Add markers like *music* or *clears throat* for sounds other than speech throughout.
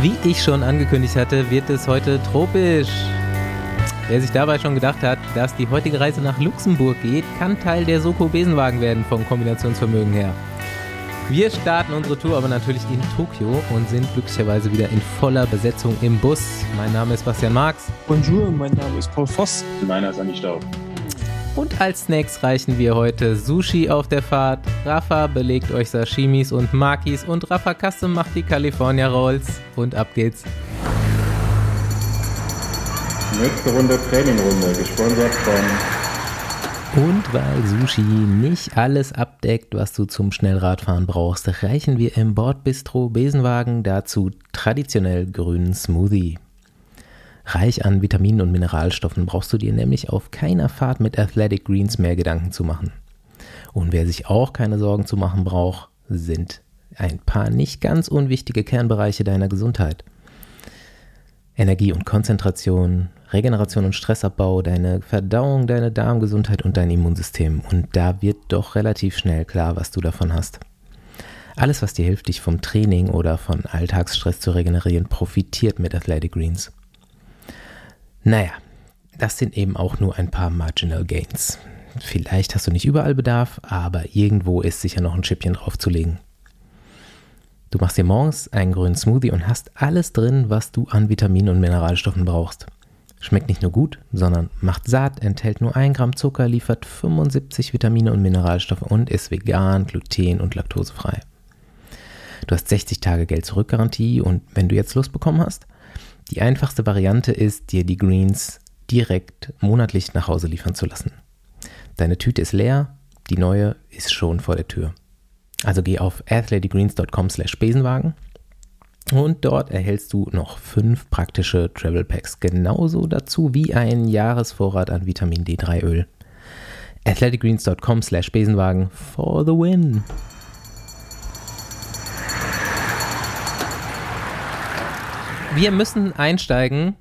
Wie ich schon angekündigt hatte, wird es heute tropisch. Wer sich dabei schon gedacht hat, dass die heutige Reise nach Luxemburg geht, kann Teil der Soko Besenwagen werden vom Kombinationsvermögen her. Wir starten unsere Tour aber natürlich in Tokio und sind glücklicherweise wieder in voller Besetzung im Bus. Mein Name ist Bastian Marx. Bonjour, mein Name ist Paul Voss. Meiner ist Andi Staub. Und als Snacks reichen wir heute Sushi auf der Fahrt. Rafa belegt euch Sashimis und Makis und Rafa Custom macht die California Rolls. Und ab geht's. Nächste Runde Trainingrunde, gesponsert von. Und weil Sushi nicht alles abdeckt, was du zum Schnellradfahren brauchst, reichen wir im Bordbistro Besenwagen dazu traditionell grünen Smoothie. Reich an Vitaminen und Mineralstoffen brauchst du dir nämlich auf keiner Fahrt mit Athletic Greens mehr Gedanken zu machen. Und wer sich auch keine Sorgen zu machen braucht, sind ein paar nicht ganz unwichtige Kernbereiche deiner Gesundheit. Energie und Konzentration, Regeneration und Stressabbau, deine Verdauung, deine Darmgesundheit und dein Immunsystem. Und da wird doch relativ schnell klar, was du davon hast. Alles, was dir hilft, dich vom Training oder von Alltagsstress zu regenerieren, profitiert mit Athletic Greens. Naja, das sind eben auch nur ein paar Marginal Gains. Vielleicht hast du nicht überall Bedarf, aber irgendwo ist sicher noch ein Schippchen draufzulegen. Du machst dir morgens einen grünen Smoothie und hast alles drin, was du an Vitaminen und Mineralstoffen brauchst. Schmeckt nicht nur gut, sondern macht satt, enthält nur 1 Gramm Zucker, liefert 75 Vitamine und Mineralstoffe und ist vegan, gluten- und laktosefrei. Du hast 60 Tage Geld zurück Garantie und wenn du jetzt Lust bekommen hast, die einfachste Variante ist, dir die Greens direkt monatlich nach Hause liefern zu lassen. Deine Tüte ist leer, die neue ist schon vor der Tür. Also geh auf athleticgreens.com slash Besenwagen und dort erhältst du noch fünf praktische Travel Packs, genauso dazu wie einen Jahresvorrat an Vitamin D3 Öl. athleticgreens.com slash Besenwagen for the win. Wir müssen einsteigen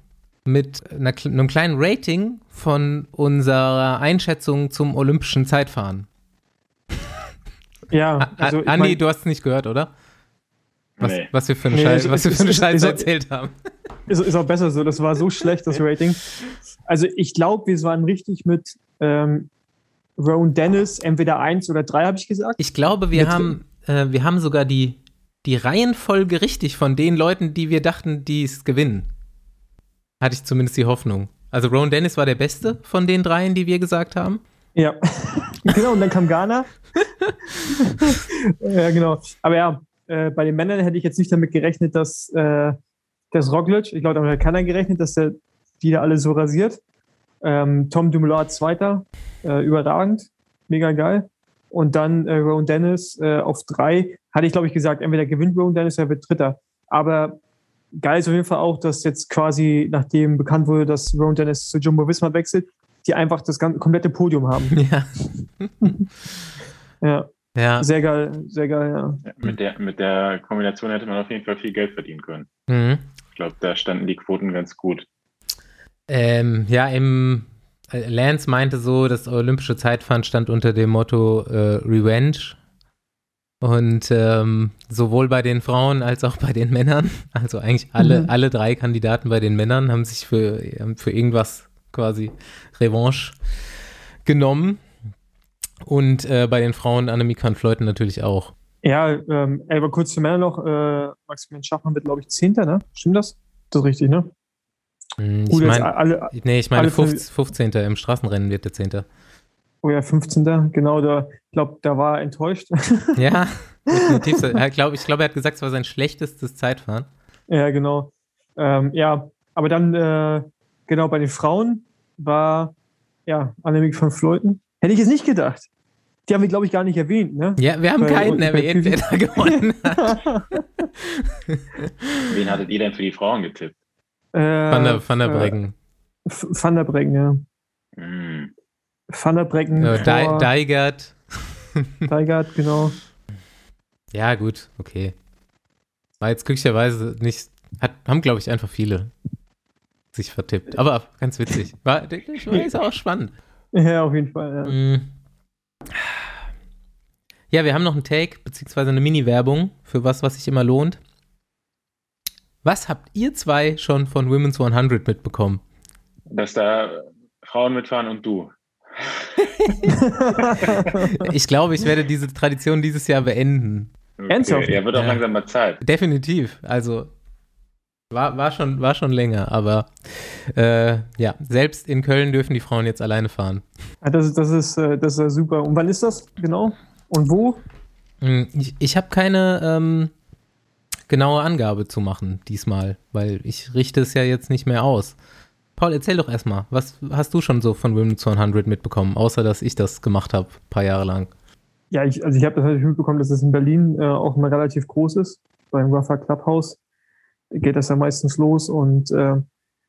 mit einer, einem kleinen Rating von unserer Einschätzung zum olympischen Zeitfahren. Ja, also Andi, mein, du hast es nicht gehört, oder? Was, Nee. was wir für eine Nee, was wir für eine ist- Scheiße ist- erzählt haben. ist, ist auch besser so. Das war so schlecht, das Rating. Also ich glaube, wir waren richtig mit ähm, Rowan Dennis, entweder eins oder drei, habe ich gesagt. Ich glaube, wir Mit- haben, äh, wir haben sogar die, die Reihenfolge richtig von den Leuten, die wir dachten, die es gewinnen. Hatte ich zumindest die Hoffnung. Also Rowan Dennis war der Beste von den dreien, die wir gesagt haben. Ja, *laughs* genau. Und dann kam Ghana. *laughs* ja, genau. Aber ja, äh, bei den Männern hätte ich jetzt nicht damit gerechnet, dass äh, das Roglic, ich glaube, damit hat keiner gerechnet, dass der die da alle so rasiert. Ähm, Tom Dumoulin Zweiter, äh, überragend, mega geil. Und dann äh, Rowan Dennis äh, auf drei, hatte ich glaube ich gesagt, entweder gewinnt Rowan Dennis oder wird Dritter. Aber geil ist auf jeden Fall auch, dass jetzt quasi, nachdem bekannt wurde, dass Rowan Dennis zu Jumbo Visma wechselt, die einfach das ganze, komplette Podium haben. *laughs* Ja. Ja, Ja. sehr geil, sehr geil, ja. Ja, mit, der, mit der Kombination hätte man auf jeden Fall viel Geld verdienen können. Mhm. Ich glaube, da standen die Quoten ganz gut. Ähm, ja, im Lance meinte so, das olympische Zeitfahren stand unter dem Motto äh, Revenge. Und ähm, sowohl bei den Frauen als auch bei den Männern, also eigentlich alle, Mhm. alle drei Kandidaten bei den Männern haben sich für, haben für irgendwas quasi Revanche genommen. Und äh, bei den Frauen Annemiek van Fleuten natürlich auch. Ja, ähm, aber kurz zu Männer noch, äh, Maximilian Schachmann wird, glaube ich, Zehnter, ne? Stimmt das? Das ist richtig, ne? Hm, Ich Gut, meine, alle, nee, ich meine alle von- 15, 15. im Straßenrennen wird der 10. oh ja, 15. Genau, da, ich glaube, da war er enttäuscht. *laughs* Ja, definitiv. *laughs* glaub, ich glaube, er hat gesagt, es war sein schlechtestes Zeitfahren. ja, genau. Ähm, ja, aber dann, äh, genau, bei den Frauen war, ja, Annemiek van Fleuten. Hätte ich jetzt nicht gedacht. Die haben wir, glaube ich, gar nicht erwähnt, ne? Ja, wir haben Bei- keinen erwähnt, wer da gewonnen *laughs* hat. Wen hattet ihr denn für die Frauen getippt? Äh, Van der, Van der äh, Breggen. F- Van der Breggen, ja. Hm. Van der Breggen, Äh, vor Deigert. *laughs* Deigert, genau. Ja, gut, okay. War jetzt glücklicherweise nicht, hat, haben, glaube ich, einfach viele sich vertippt. Aber ganz witzig. War, ich war ist auch spannend. Ja, auf jeden Fall, ja. Mm. Ja, wir haben noch einen Take, beziehungsweise eine Mini-Werbung für was, was sich immer lohnt. Was habt ihr zwei schon von Women's 100 mitbekommen? Dass da Frauen mitfahren und du. *laughs* ich glaube, ich werde diese Tradition dieses Jahr beenden. Okay. Ernsthaft? Ja, wird auch ja. langsam mal Zeit. Definitiv. Also war, war, schon, war schon länger, aber äh, ja, selbst in Köln dürfen die Frauen jetzt alleine fahren. Das, das, ist, äh, das ist super. Und wann ist das genau? Und wo? Hm, ich, ich habe keine ähm, genaue Angabe zu machen diesmal, weil ich richte es ja jetzt nicht mehr aus. Paul, erzähl doch erstmal, was hast du schon so von Women's 100 mitbekommen, außer dass ich das gemacht habe, ein paar Jahre lang? Ja, ich, also ich habe das natürlich mitbekommen, dass es in Berlin äh, auch mal relativ groß ist, beim Rafa Clubhouse geht das ja meistens los und äh,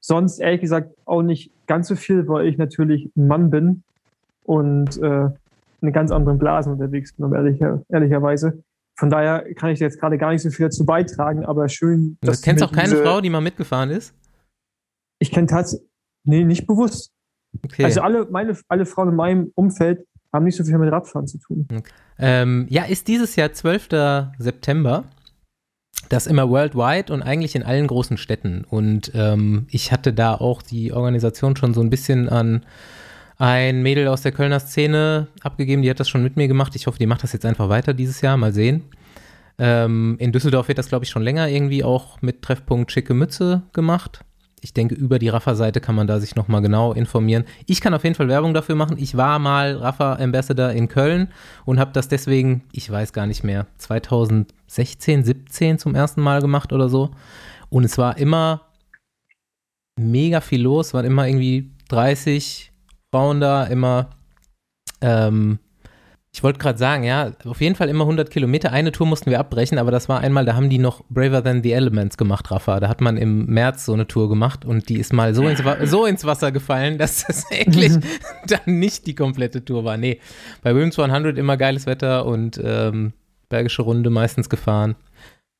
sonst ehrlich gesagt auch nicht ganz so viel, weil ich natürlich ein Mann bin und äh, in ganz anderen Blasen unterwegs bin, um ehrlicher, ehrlicherweise. Von daher kann ich jetzt gerade gar nicht so viel dazu beitragen, aber schön. Du kennst auch keine Frau, die mal mitgefahren ist? Ich kenne tatsächlich, nee, nicht bewusst. Okay. Also alle, meine, alle Frauen in meinem Umfeld haben nicht so viel mit Radfahren zu tun. Okay. Ähm, ja, ist dieses Jahr 12. September. Das immer worldwide und eigentlich in allen großen Städten. Und ähm, ich hatte da auch die Organisation schon so ein bisschen an ein Mädel aus der Kölner Szene abgegeben, die hat das schon mit mir gemacht. Ich hoffe, die macht das jetzt einfach weiter dieses Jahr, mal sehen. Ähm, in Düsseldorf wird das, glaube ich, schon länger irgendwie auch mit Treffpunkt Schicke Mütze gemacht. Ich denke, über die Rafa-Seite kann man da sich nochmal genau informieren. Ich kann auf jeden Fall Werbung dafür machen. Ich war mal Rafa-Ambassador in Köln und habe das deswegen, ich weiß gar nicht mehr, 2016, 17 zum ersten Mal gemacht oder so. Und es war immer mega viel los, waren immer irgendwie 30 Frauen da, immer ähm, ich wollte gerade sagen, ja, auf jeden Fall immer 100 Kilometer. Eine Tour mussten wir abbrechen, aber das war einmal, da haben die noch Braver Than the Elements gemacht, Rafa. Da hat man im März so eine Tour gemacht und die ist mal so ins, so ins Wasser gefallen, *laughs* dass das eigentlich *laughs* dann nicht die komplette Tour war. Nee, bei Williams 100 immer geiles Wetter und ähm, Bergische Runde meistens gefahren.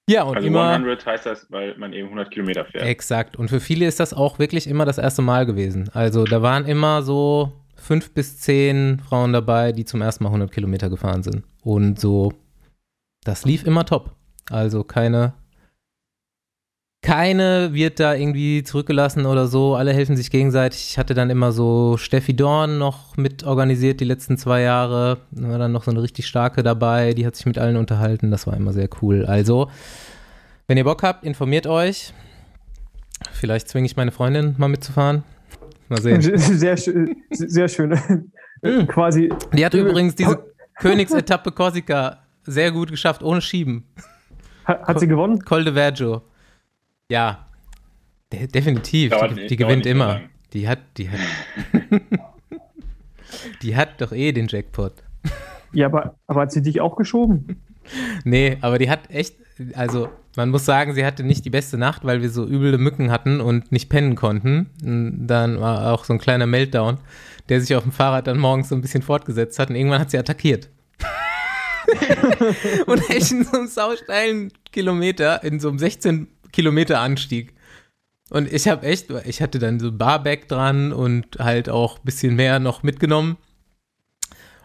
Ja, und also immer. 100 heißt das, weil man eben 100 Kilometer fährt. Exakt. Und für viele ist das auch wirklich immer das erste Mal gewesen. Also da waren immer so fünf bis zehn Frauen dabei, die zum ersten Mal 100 Kilometer gefahren sind. Und so, das lief immer top. Also keine, keine wird da irgendwie zurückgelassen oder so. Alle helfen sich gegenseitig. Ich hatte dann immer so Steffi Dorn noch mit organisiert die letzten zwei Jahre. Da war dann noch so eine richtig starke dabei. Die hat sich mit allen unterhalten. Das war immer sehr cool. Also, wenn ihr Bock habt, informiert euch. Vielleicht zwinge ich meine Freundin mal mitzufahren. Mal sehen. *laughs* Sehr, schön, sehr schön. Mhm. Quasi. Die hat übrigens diese Königsetappe Korsika sehr gut geschafft, ohne Schieben. Hat, hat sie gewonnen? Col de Vergio. Ja, de definitiv. Dauert, die, die gewinnt immer. Die hat, die hat. *laughs* die hat doch eh den Jackpot. Ja, aber, aber hat sie dich auch geschoben? *laughs* nee, aber die hat echt, also man muss sagen, sie hatte nicht die beste Nacht, weil wir so üble Mücken hatten und nicht pennen konnten. Und dann war auch so ein kleiner Meltdown, der sich auf dem Fahrrad dann morgens so ein bisschen fortgesetzt hat und irgendwann hat sie attackiert. *laughs* und echt in so einem sausteilen Kilometer, in so einem 16 Kilometer Anstieg. Und ich habe echt, ich hatte dann so Barback dran und halt auch ein bisschen mehr noch mitgenommen.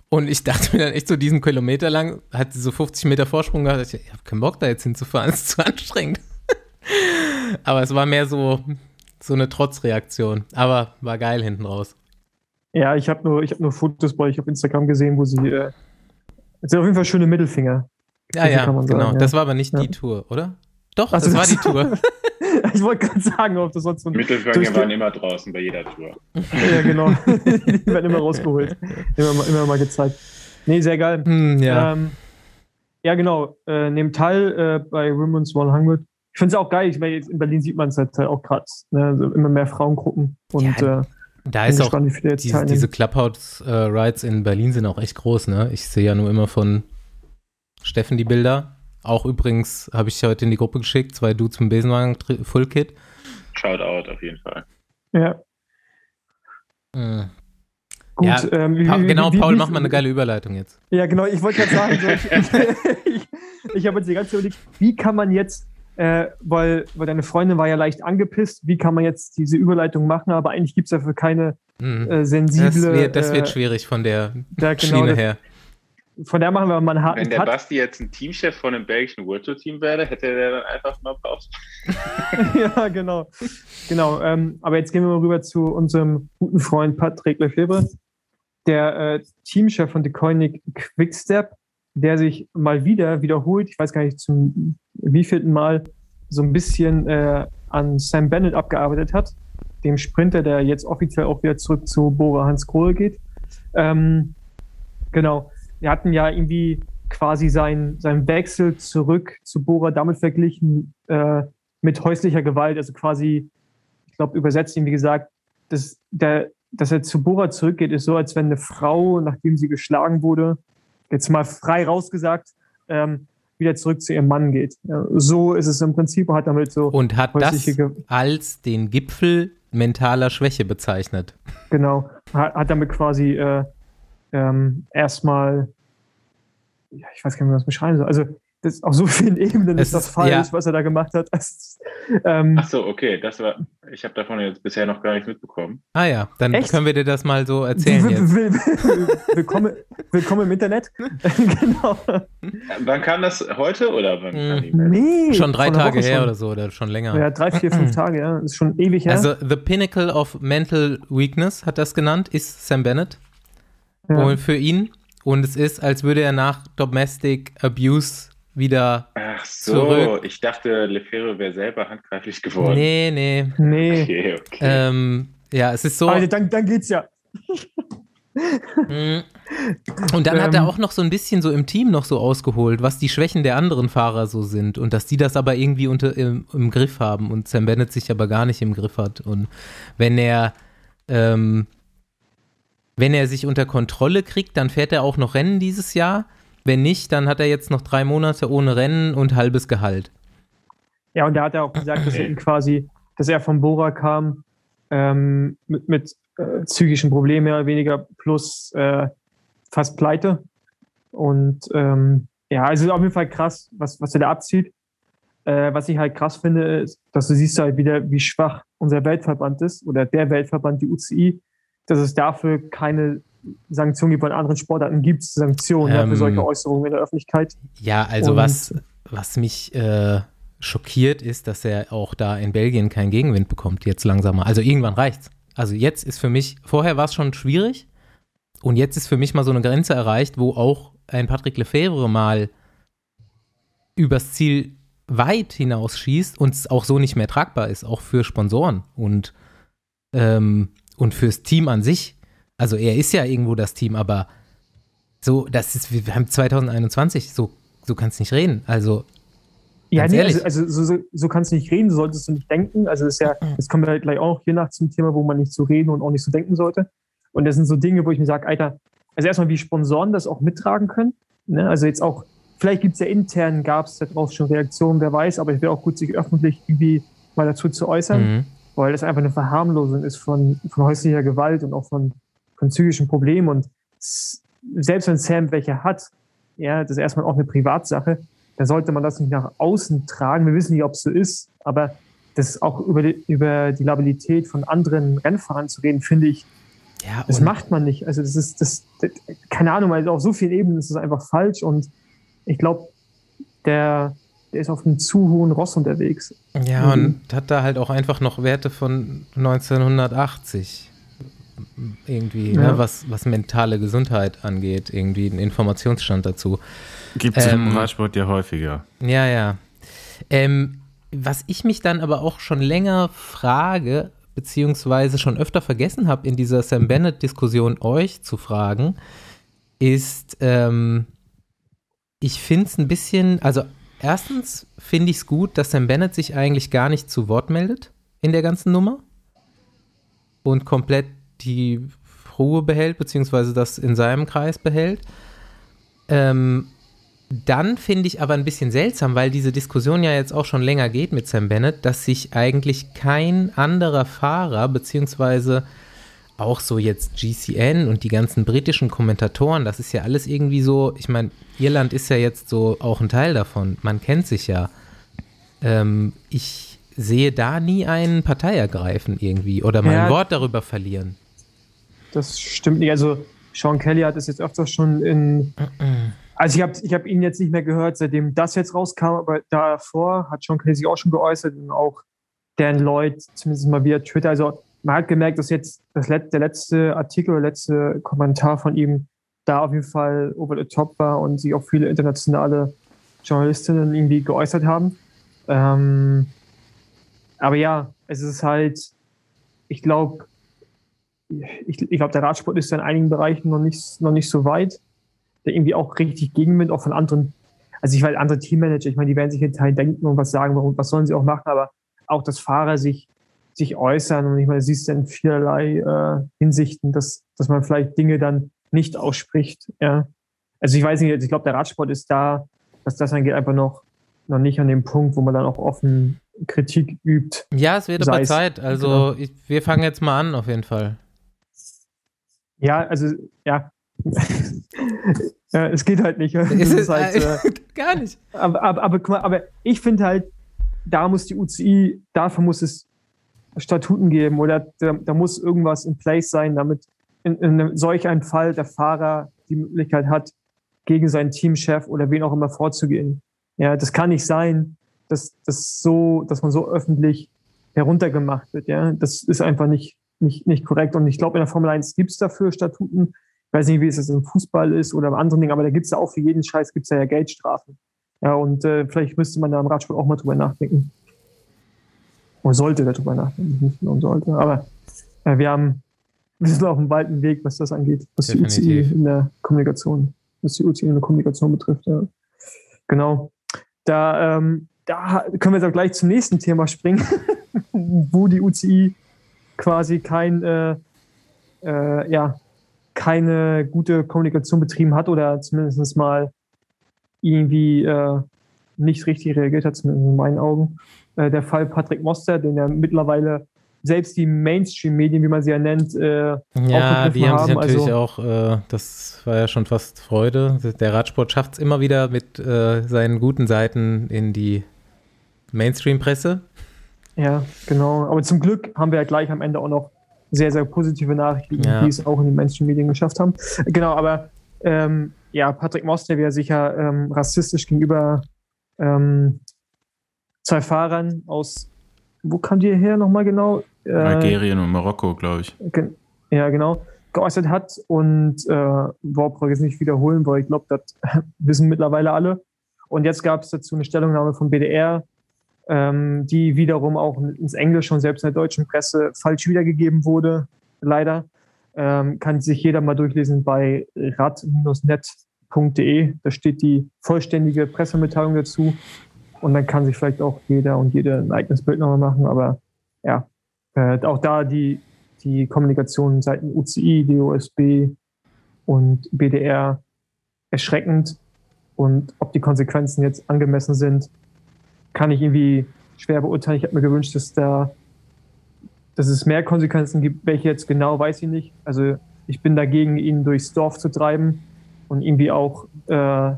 Und ich *laughs* dachte mir dann echt so diesen Kilometer lang, hat sie so 50 Meter Vorsprung gehabt. Ich, ich habe keinen Bock da jetzt hinzufahren, *laughs* es ist zu anstrengend. *laughs* Aber es war mehr so, so eine Trotzreaktion. Aber war geil hinten raus. Ja, ich habe nur, hab nur Fotos bei euch auf Instagram gesehen, wo sie, äh, sind auf jeden Fall schöne Mittelfinger. Ja, ja, genau. Sagen, ja. Das war aber nicht ja. die Tour, oder? Doch, also, das war die Tour. *laughs* ich wollte gerade sagen, ob das sonst so ein. Mittelfinger waren immer draußen bei jeder Tour. *laughs* ja, genau. *laughs* die werden immer rausgeholt. Immer mal, immer mal gezeigt. Nee, sehr geil. Hm, ja. Ähm, ja, genau. Äh, nehmt teil äh, bei Women's 100. Ich finde es auch geil. Ich meine, in Berlin sieht man es halt auch gerade. Ne? Also immer mehr Frauengruppen. Und ja, äh, da ist auch diese, diese Clubhouse-Rides in Berlin sind auch echt groß. Ne? Ich sehe ja nur immer von Steffen die Bilder auch übrigens habe ich heute in die Gruppe geschickt, zwei Dudes mit Besenwagen Full Kit. Shoutout auf jeden Fall. Ja. Mhm. Gut, ja, ähm, pa genau, wie, Paul, wie, mach mal eine geile Überleitung jetzt. Ja, genau, ich wollte gerade sagen, so, ich, ich, *laughs* *laughs* ich habe jetzt die ganze Zeit überlegt, wie kann man jetzt, äh, weil, weil deine Freundin war ja leicht angepisst, wie kann man jetzt diese Überleitung machen, aber eigentlich gibt es dafür keine mhm. äh, sensible. Das wird, das wird äh, schwierig von der ja, genau, Schiene her von der machen wir mal einen harten Wenn der Cut. Basti jetzt ein Teamchef von einem belgischen World Tour Team wäre, hätte der dann einfach mal Pause. *laughs* ja, genau. Genau. Ähm, aber jetzt gehen wir mal rüber zu unserem guten Freund Patrick Lefebvre, der äh, Teamchef von Deconic Quickstep, der sich mal wieder wiederholt, ich weiß gar nicht zum wievielten Mal, so ein bisschen äh, an Sam Bennett abgearbeitet hat, dem Sprinter, der jetzt offiziell auch wieder zurück zu Bora Hans Kohl geht. Ähm, genau. Wir hatten ja irgendwie quasi seinen sein Wechsel zurück zu Bora damit verglichen äh, mit häuslicher Gewalt, also quasi, ich glaube, übersetzt ihm, wie gesagt, dass, der, dass er zu Bora zurückgeht, ist so, als wenn eine Frau, nachdem sie geschlagen wurde, jetzt mal frei rausgesagt, ähm, wieder zurück zu ihrem Mann geht. Ja, so ist es im Prinzip, hat damit so. Und hat das Ge als den Gipfel mentaler Schwäche bezeichnet. Genau, hat, hat damit quasi äh, ähm, erstmal, ja, ich weiß gar nicht, wie man das beschreiben soll. Also, das, auf so *laughs* vielen Ebenen Es ist das falsch, ja. was er da gemacht hat. *laughs* Ist, ähm, Ach so, okay, das war, ich habe davon jetzt bisher noch gar nichts mitbekommen. Ah ja, dann Echt? können wir dir das mal so erzählen will- jetzt. will- will- willkommen, willkommen im Internet. *laughs* genau. Wann kam das? Heute oder wann kam die Mhm. Meldung? Nee, Schon drei Tage Woche her schon. oder so, oder schon länger. Ja, drei, vier, fünf *clears throat* Tage, ja. Das ist schon ewig her. Also The Pinnacle of Mental Weakness hat das genannt, ist Sam Bennett. Ja. Und für ihn. Und es ist, als würde er nach Domestic Abuse wieder. Ach so, Zurück. ich dachte, Lefebvre wäre selber handgreiflich geworden. Nee, nee. nee. Okay, okay. Ähm, ja, es ist so. Also dann, dann geht's ja. Mm. Und dann hat er Ähm. auch noch so ein bisschen so im Team noch so ausgeholt, was die Schwächen der anderen Fahrer so sind und dass die das aber irgendwie unter, im, im Griff haben und Sam Bennett sich aber gar nicht im Griff hat. Und wenn er, ähm, wenn er sich unter Kontrolle kriegt, dann fährt er auch noch Rennen dieses Jahr. Wenn nicht, dann hat er jetzt noch drei Monate ohne Rennen und halbes Gehalt. Ja, und da hat er auch gesagt, dass er ihn quasi, dass er von Bora kam ähm, mit, mit äh, psychischen Problemen mehr oder weniger plus äh, fast pleite. Und ähm, ja, also auf jeden Fall krass, was, was er da abzieht. Äh, was ich halt krass finde, ist, dass du siehst halt wieder, wie schwach unser Weltverband ist oder der Weltverband, die UCI, dass es dafür keine Sanktionen gibt, bei anderen Sportarten gibt es Sanktionen ja, Ähm. für solche Äußerungen in der Öffentlichkeit. Ja, also Und- was, was mich äh, schockiert ist, dass er auch da in Belgien keinen Gegenwind bekommt, jetzt langsamer. Also irgendwann reicht's. Also jetzt ist für mich, vorher war es schon schwierig und jetzt ist für mich mal so eine Grenze erreicht, wo auch ein Patrick Lefebvre mal übers Ziel weit hinausschießt und es auch so nicht mehr tragbar ist, auch für Sponsoren und, ähm, und fürs Team an sich. Also er ist ja irgendwo das Team, aber so, das ist, wir haben 2021, so, so kannst du nicht reden. Also, Ja, nee, ehrlich. also, also so, so, kannst du nicht reden, so solltest du nicht denken. Also das ist ja, das kommen wir halt gleich auch hier nach zum Thema, wo man nicht so reden und auch nicht so denken sollte. Und das sind so Dinge, wo ich mir sage, Alter, also erstmal, wie Sponsoren das auch mittragen können. Ne? Also jetzt auch, vielleicht gibt es ja intern, gab es darauf schon Reaktionen, wer weiß, aber ich wäre auch gut, sich öffentlich irgendwie mal dazu zu äußern, mhm. Weil das einfach eine Verharmlosung ist von, von häuslicher Gewalt und auch von, von psychischen Problemen. Und selbst wenn Sam welche hat, ja, das ist erstmal auch eine Privatsache, da sollte man das nicht nach außen tragen. Wir wissen nicht, ob es so ist, aber das auch über die, über die Labilität von anderen Rennfahrern zu reden, finde ich, ja, das macht man nicht. Also das ist, das, das keine Ahnung, also auf so vielen Ebenen ist es einfach falsch und ich glaube, der, der ist auf einem zu hohen Ross unterwegs. Ja, Mhm. und hat da halt auch einfach noch Werte von 1980. Irgendwie, Ja. ne, was, was mentale Gesundheit angeht, irgendwie ein Informationsstand dazu. Gibt es Ähm, im Radsport ja häufiger. Ja, ja. Ähm, was ich mich dann aber auch schon länger frage, beziehungsweise schon öfter vergessen habe, in dieser Sam Bennett-Diskussion euch zu fragen, ist, ähm, ich finde es ein bisschen, also erstens finde ich es gut, dass Sam Bennett sich eigentlich gar nicht zu Wort meldet in der ganzen Nummer und komplett die Ruhe behält, beziehungsweise das in seinem Kreis behält. Ähm, dann finde ich aber ein bisschen seltsam, weil diese Diskussion ja jetzt auch schon länger geht mit Sam Bennett, dass sich eigentlich kein anderer Fahrer, beziehungsweise auch so jetzt GCN und die ganzen britischen Kommentatoren, das ist ja alles irgendwie so, ich meine, Irland ist ja jetzt so auch ein Teil davon, man kennt sich ja. Ähm, ich sehe da nie einen Partei ergreifen irgendwie oder mein Ja. Wort darüber verlieren. Das stimmt nicht. Also Sean Kelly hat es jetzt öfters schon in. Also ich habe ich hab ihn jetzt nicht mehr gehört, seitdem das jetzt rauskam, aber davor hat Sean Kelly sich auch schon geäußert und auch Dan Lloyd, zumindest mal via Twitter. Also man hat gemerkt, dass jetzt das Let der letzte Artikel oder letzte Kommentar von ihm da auf jeden Fall over the top war und sich auch viele internationale Journalistinnen irgendwie geäußert haben. Ähm, aber ja, es ist halt, ich glaube, ich, ich glaube, der Radsport ist ja in einigen Bereichen noch nicht, noch nicht so weit. Der irgendwie auch richtig Gegenwind, auch von anderen, also ich weiß, andere Teammanager, ich meine, die werden sich in Teilen denken und was sagen, warum, was sollen sie auch machen, aber auch, dass Fahrer sich, sich äußern und ich meine, siehst du in vielerlei äh, Hinsichten, dass, dass man vielleicht Dinge dann nicht ausspricht. Ja. Also ich weiß nicht, ich glaube, der Radsport ist da, dass das angeht, einfach noch, noch nicht an dem Punkt, wo man dann auch offen Kritik übt. Ja, es wird aber Zeit. Also genau. ich, wir fangen jetzt mal an, auf jeden Fall. Ja, also ja. *laughs* ja es geht halt nicht. *laughs* Ist es halt, äh, *laughs* gar nicht. Aber, aber, aber, aber ich finde halt, da muss die UCI, dafür muss es Statuten geben oder da, da muss irgendwas in place sein, damit in, in solch einem Fall der Fahrer die Möglichkeit hat, gegen seinen Teamchef oder wen auch immer vorzugehen. Ja, das kann nicht sein, dass, dass, so, dass man so öffentlich heruntergemacht wird. Ja, das ist einfach nicht, nicht, nicht korrekt. Und ich glaube, in der Formel 1 gibt es dafür Statuten. Ich weiß nicht, wie es jetzt im Fußball ist oder im anderen Ding, aber da gibt es ja auch für jeden Scheiß gibt's ja, ja Geldstrafen. Ja, und äh, vielleicht müsste man da im Radsport auch mal drüber nachdenken. Man sollte darüber nachdenken, nicht nur sollte. Aber äh, wir haben, wir sind auf einem weiten Weg, was das angeht, was Definitiv. die UCI in der Kommunikation, was die UCI in der Kommunikation betrifft. Ja. Genau. Da, ähm, da können wir jetzt auch gleich zum nächsten Thema springen, *laughs* wo die UCI quasi kein, äh, äh, ja, keine gute Kommunikation betrieben hat oder zumindest mal irgendwie äh, nicht richtig reagiert hat, zumindest in meinen Augen. Äh, der Fall Patrick Moster, den ja mittlerweile selbst die Mainstream-Medien, wie man sie ja nennt, äh, ja, die haben, haben sich natürlich also, auch, äh, das war ja schon fast Freude. Der Radsport schafft es immer wieder mit äh, seinen guten Seiten in die Mainstream-Presse. Ja, genau. Aber zum Glück haben wir ja gleich am Ende auch noch sehr, sehr positive Nachrichten, ja. die es auch in den Mainstream-Medien geschafft haben. Genau, aber ähm, ja, Patrick Moster wäre sicher ähm, rassistisch gegenüber ähm, zwei Fahrern aus, wo kam die her nochmal genau? Äh, Algerien und Marokko, glaube ich. Ja, genau, geäußert hat und äh, brauche jetzt nicht wiederholen, weil ich glaube, das *laughs* wissen mittlerweile alle. Und jetzt gab es dazu eine Stellungnahme vom BDR, ähm, die wiederum auch ins Englisch und selbst in der deutschen Presse falsch wiedergegeben wurde, leider. Ähm, kann sich jeder mal durchlesen bei rad-net.de. Da steht die vollständige Pressemitteilung dazu. Und dann kann sich vielleicht auch jeder und jede ein eigenes Bild nochmal machen. Aber ja, äh, auch da die, die Kommunikation seitens UCI, DOSB und BDR erschreckend. Und ob die Konsequenzen jetzt angemessen sind, kann ich irgendwie schwer beurteilen. Ich habe mir gewünscht, dass da dass es mehr Konsequenzen gibt. Welche jetzt genau, weiß ich nicht. Also ich bin dagegen, ihn durchs Dorf zu treiben und irgendwie auch äh,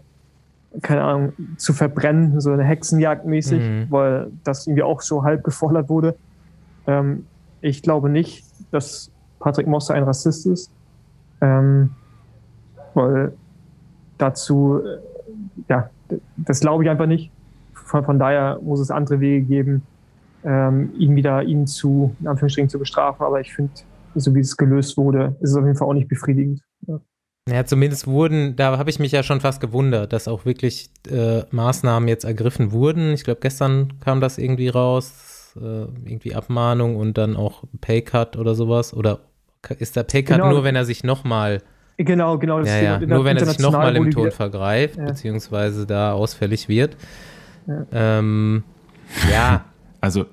keine Ahnung, zu verbrennen, so eine Hexenjagd mäßig, mhm. weil das irgendwie auch so halb gefordert wurde. Ähm, ich glaube nicht, dass Patrick Moster ein Rassist ist, ähm, weil dazu, äh, ja, das glaube ich einfach nicht. Von, von, daher muss es andere Wege geben, ähm, ihn wieder, ihn zu, in Anführungsstrichen, zu bestrafen. Aber ich finde, so wie es gelöst wurde, ist es auf jeden Fall auch nicht befriedigend. Ja. Ja, zumindest wurden, da habe ich mich ja schon fast gewundert, dass auch wirklich äh, Maßnahmen jetzt ergriffen wurden. Ich glaube, gestern kam das irgendwie raus, äh, irgendwie Abmahnung und dann auch Paycut oder sowas. Oder ist der Paycut genau. nur, wenn er sich nochmal Genau, genau. ja, ja. Nur wenn er sich nochmal im Ton vergreift, ja. beziehungsweise da ausfällig wird. Ja. Ähm, ja. *laughs* Also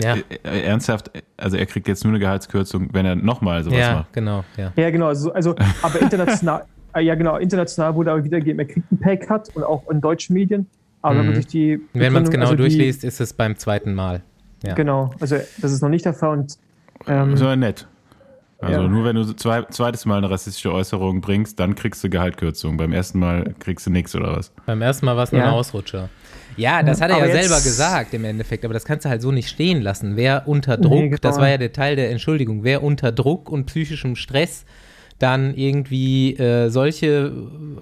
ja. Äh, äh, ernsthaft, also er kriegt jetzt nur eine Gehaltskürzung, wenn er nochmal sowas ja, macht. Genau, ja, ja. genau. Also, also *laughs* aber international, äh, ja genau, international wurde aber wiedergegeben, er kriegt einen Pay-Cut und auch in deutschen Medien. Aber mhm. die Wenn man es genau also durchliest, die, ist es beim zweiten Mal. Ja. Genau, also das ist noch nicht der Fall. Und, ähm, so nett. Also ja. nur wenn du zwei, zweites Mal eine rassistische Äußerung bringst, dann kriegst du Gehaltkürzung. Beim ersten Mal kriegst du nichts oder was? Beim ersten Mal war es nur ja. ein Ausrutscher. Ja, das hat er aber ja selber gesagt im Endeffekt, aber das kannst du halt so nicht stehen lassen. Wer unter Druck, nee, genau. das war ja der Teil der Entschuldigung, wer unter Druck und psychischem Stress dann irgendwie äh, solche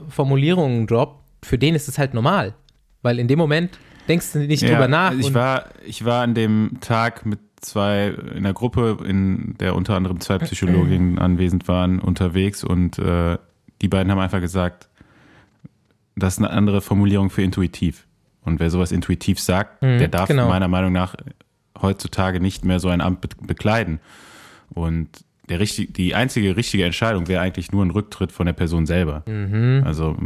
Formulierungen droppt, für den ist es halt normal. Weil in dem Moment denkst du nicht ja, drüber nach. Ich war, ich war an dem Tag mit zwei in einer Gruppe, in der unter anderem zwei Psychologinnen *clears throat* anwesend waren, unterwegs und äh, die beiden haben einfach gesagt, das ist eine andere Formulierung für intuitiv. Und wer sowas intuitiv sagt, mhm, der darf genau. meiner Meinung nach heutzutage nicht mehr so ein Amt be bekleiden. Und der richtig, die einzige richtige Entscheidung wäre eigentlich nur ein Rücktritt von der Person selber. Mhm. Also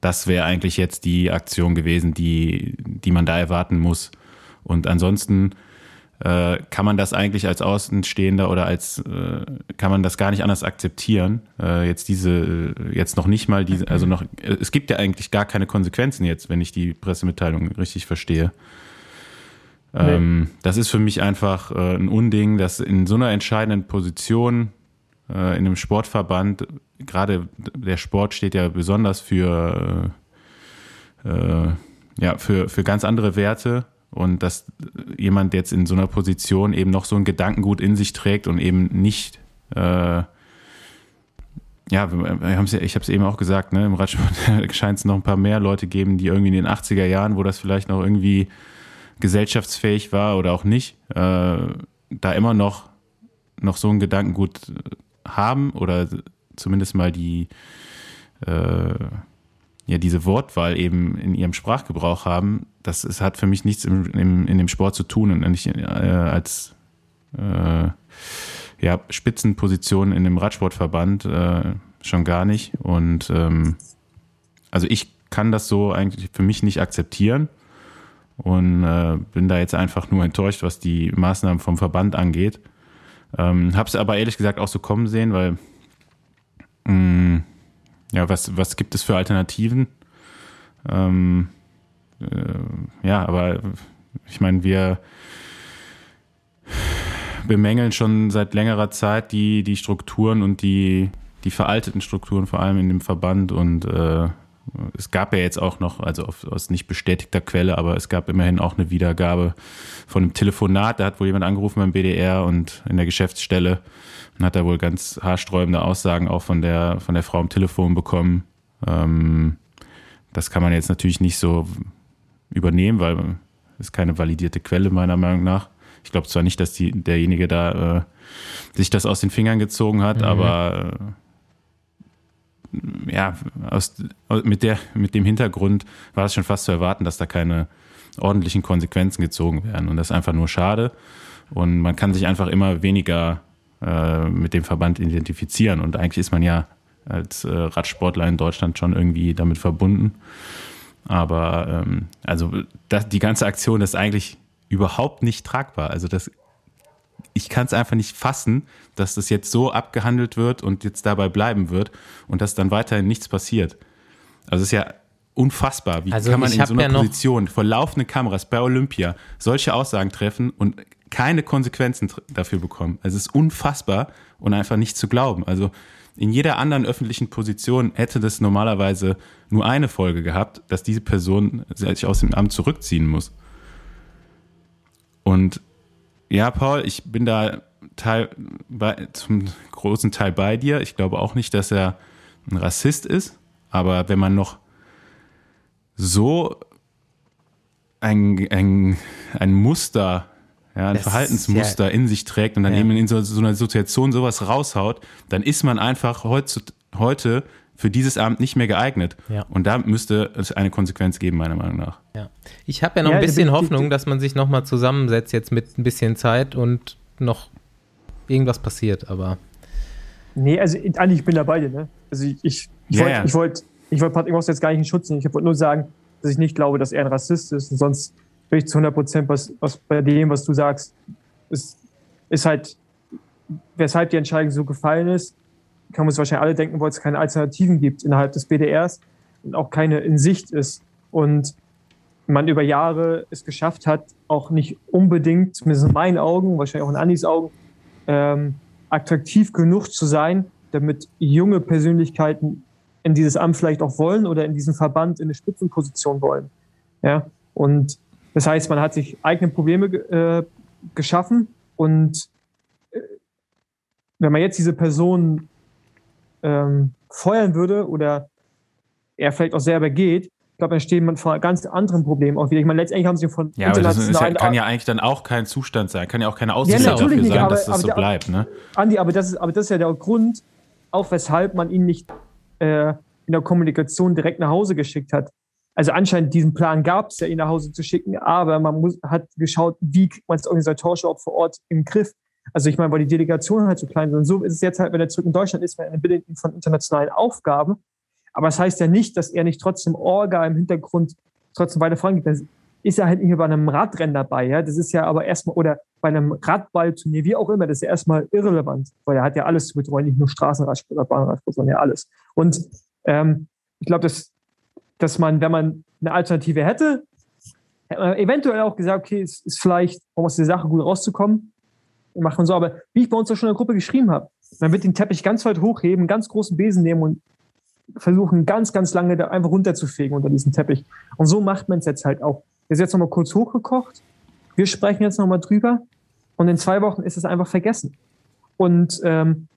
das wäre eigentlich jetzt die Aktion gewesen, die, die man da erwarten muss. Und ansonsten äh, kann man das eigentlich als Außenstehender oder als äh, kann man das gar nicht anders akzeptieren. Äh, jetzt diese, jetzt noch nicht mal diese, also noch, es gibt ja eigentlich gar keine Konsequenzen jetzt, wenn ich die Pressemitteilung richtig verstehe. Nee. Ähm, das ist für mich einfach äh, ein Unding, dass in so einer entscheidenden Position äh, in einem Sportverband, gerade der Sport steht ja besonders für, äh, ja, für, für ganz andere Werte und dass jemand jetzt in so einer Position eben noch so ein Gedankengut in sich trägt und eben nicht, äh, ja, ich habe es eben auch gesagt, ne, im Radsport *laughs* scheint es noch ein paar mehr Leute geben, die irgendwie in den 80er Jahren, wo das vielleicht noch irgendwie gesellschaftsfähig war oder auch nicht, äh, da immer noch, noch so ein Gedankengut haben oder zumindest mal die, äh, ja diese Wortwahl eben in ihrem Sprachgebrauch haben, das ist, hat für mich nichts im, im, in dem Sport zu tun und nicht äh, als äh, ja, Spitzenposition in dem Radsportverband äh, schon gar nicht. Und ähm, also ich kann das so eigentlich für mich nicht akzeptieren und äh, bin da jetzt einfach nur enttäuscht, was die Maßnahmen vom Verband angeht. Ähm, Habe es aber ehrlich gesagt auch so kommen sehen, weil mh, mm, ja, was, was gibt es für Alternativen? Ähm, äh, ja, aber ich meine, wir bemängeln schon seit längerer Zeit die, die Strukturen und die, die veralteten Strukturen, vor allem in dem Verband. Und äh, es gab ja jetzt auch noch, also aus nicht bestätigter Quelle, aber es gab immerhin auch eine Wiedergabe von einem Telefonat. Da hat wohl jemand angerufen beim BDR und in der Geschäftsstelle hat da wohl ganz haarsträubende Aussagen auch von der, von der Frau am Telefon bekommen. Ähm, das kann man jetzt natürlich nicht so übernehmen, weil es keine validierte Quelle meiner Meinung nach. Ich glaube zwar nicht, dass die, derjenige da äh, sich das aus den Fingern gezogen hat, mhm. aber äh, ja, aus, mit, der, mit dem Hintergrund war es schon fast zu erwarten, dass da keine ordentlichen Konsequenzen gezogen werden. Und das ist einfach nur schade. Und man kann sich einfach immer weniger äh, mit dem Verband identifizieren. Und eigentlich ist man ja als äh, Radsportler in Deutschland schon irgendwie damit verbunden. Aber ähm, also das, die ganze Aktion ist eigentlich überhaupt nicht tragbar. Also das, ich kann es einfach nicht fassen, dass das jetzt so abgehandelt wird und jetzt dabei bleiben wird und dass dann weiterhin nichts passiert. Also es ist ja unfassbar. Wie also kann man in so einer ja Position vor laufenden Kameras bei Olympia solche Aussagen treffen und keine Konsequenzen dafür bekommen. Es ist unfassbar und einfach nicht zu glauben. Also in jeder anderen öffentlichen Position hätte das normalerweise nur eine Folge gehabt, dass diese Person sich aus dem Amt zurückziehen muss. Und ja, Paul, ich bin da Teil, bei, zum großen Teil bei dir. Ich glaube auch nicht, dass er ein Rassist ist, aber wenn man noch so ein, ein, ein Muster ja, ein das Verhaltensmuster ja, in sich trägt und dann ja. eben in so, so, einer Situation sowas raushaut, dann ist man einfach heute für dieses Amt nicht mehr geeignet. Ja. Und da müsste es eine Konsequenz geben, meiner Meinung nach. Ja. Ich habe ja noch ein bisschen Hoffnung, dass man sich nochmal zusammensetzt jetzt mit ein bisschen Zeit und noch irgendwas passiert, aber. Nee, also eigentlich, ich bin da bei dir, ne? Also ich, ich, ich wollte ich wollt, ich wollt Patrick Moss jetzt gar nicht in Schutz nehmen. Ich wollte nur sagen, dass ich nicht glaube, dass er ein Rassist ist und sonst bin ich zu 100 Prozent was, was bei dem, was du sagst, ist, ist halt, weshalb die Entscheidung so gefallen ist, kann man uns wahrscheinlich alle denken, weil es keine Alternativen gibt innerhalb des BDRs und auch keine in Sicht ist. Und man über Jahre es geschafft hat, auch nicht unbedingt, zumindest in meinen Augen, wahrscheinlich auch in Andis Augen, ähm, attraktiv genug zu sein, damit junge Persönlichkeiten in dieses Amt vielleicht auch wollen oder in diesem Verband in eine Spitzenposition wollen. Ja, und das heißt, man hat sich eigene Probleme äh, geschaffen und äh, wenn man jetzt diese Person ähm, feuern würde oder er vielleicht auch selber geht, ich glaube, dann stehen man vor ganz anderen Problemen auch wieder. Ich meine, letztendlich haben sie von Ja, aber das ist ja, kann ja eigentlich dann auch kein Zustand sein, kann ja auch keine Aussicht natürlich dafür nicht, sein, aber- dass das aber so der- bleibt. Ne? Andi, aber das ist, aber das ist ja der Grund, auch weshalb man ihn nicht äh, in der Kommunikation direkt nach Hause geschickt hat. Also anscheinend diesen Plan gab es ja, ihn nach Hause zu schicken, aber man muss, hat geschaut, wie kriegt man es organisatorisch auch vor Ort im Griff. Also ich meine, weil die Delegationen halt so klein sind. Und so ist es jetzt halt, wenn er zurück in Deutschland ist, wenn er ihn von internationalen Aufgaben. Aber das heißt ja nicht, dass er nicht trotzdem Orga im Hintergrund trotzdem weiter vorangeht. Das ist er halt nicht mehr bei einem Radrennen dabei. Ja? Das ist ja aber erstmal, oder bei einem Radballturnier, wie auch immer, das ist ja erstmal irrelevant, weil er hat ja alles zu betreuen, nicht nur Straßenradsport oder Bahnradsport, sondern ja alles. Und ähm, ich glaube, dass, dass man, wenn man eine Alternative hätte, hätte man eventuell auch gesagt, okay, es ist vielleicht, um aus der Sache gut rauszukommen, macht man so. Aber wie ich bei uns auch schon in der Gruppe geschrieben habe, man wird den Teppich ganz weit hochheben, einen ganz großen Besen nehmen und versuchen ganz, ganz lange da einfach runterzufegen unter diesen Teppich. Und so macht man es jetzt halt auch. Der ist jetzt nochmal kurz hochgekocht. Wir sprechen jetzt nochmal drüber. Und in zwei Wochen ist es einfach vergessen. Und ähm,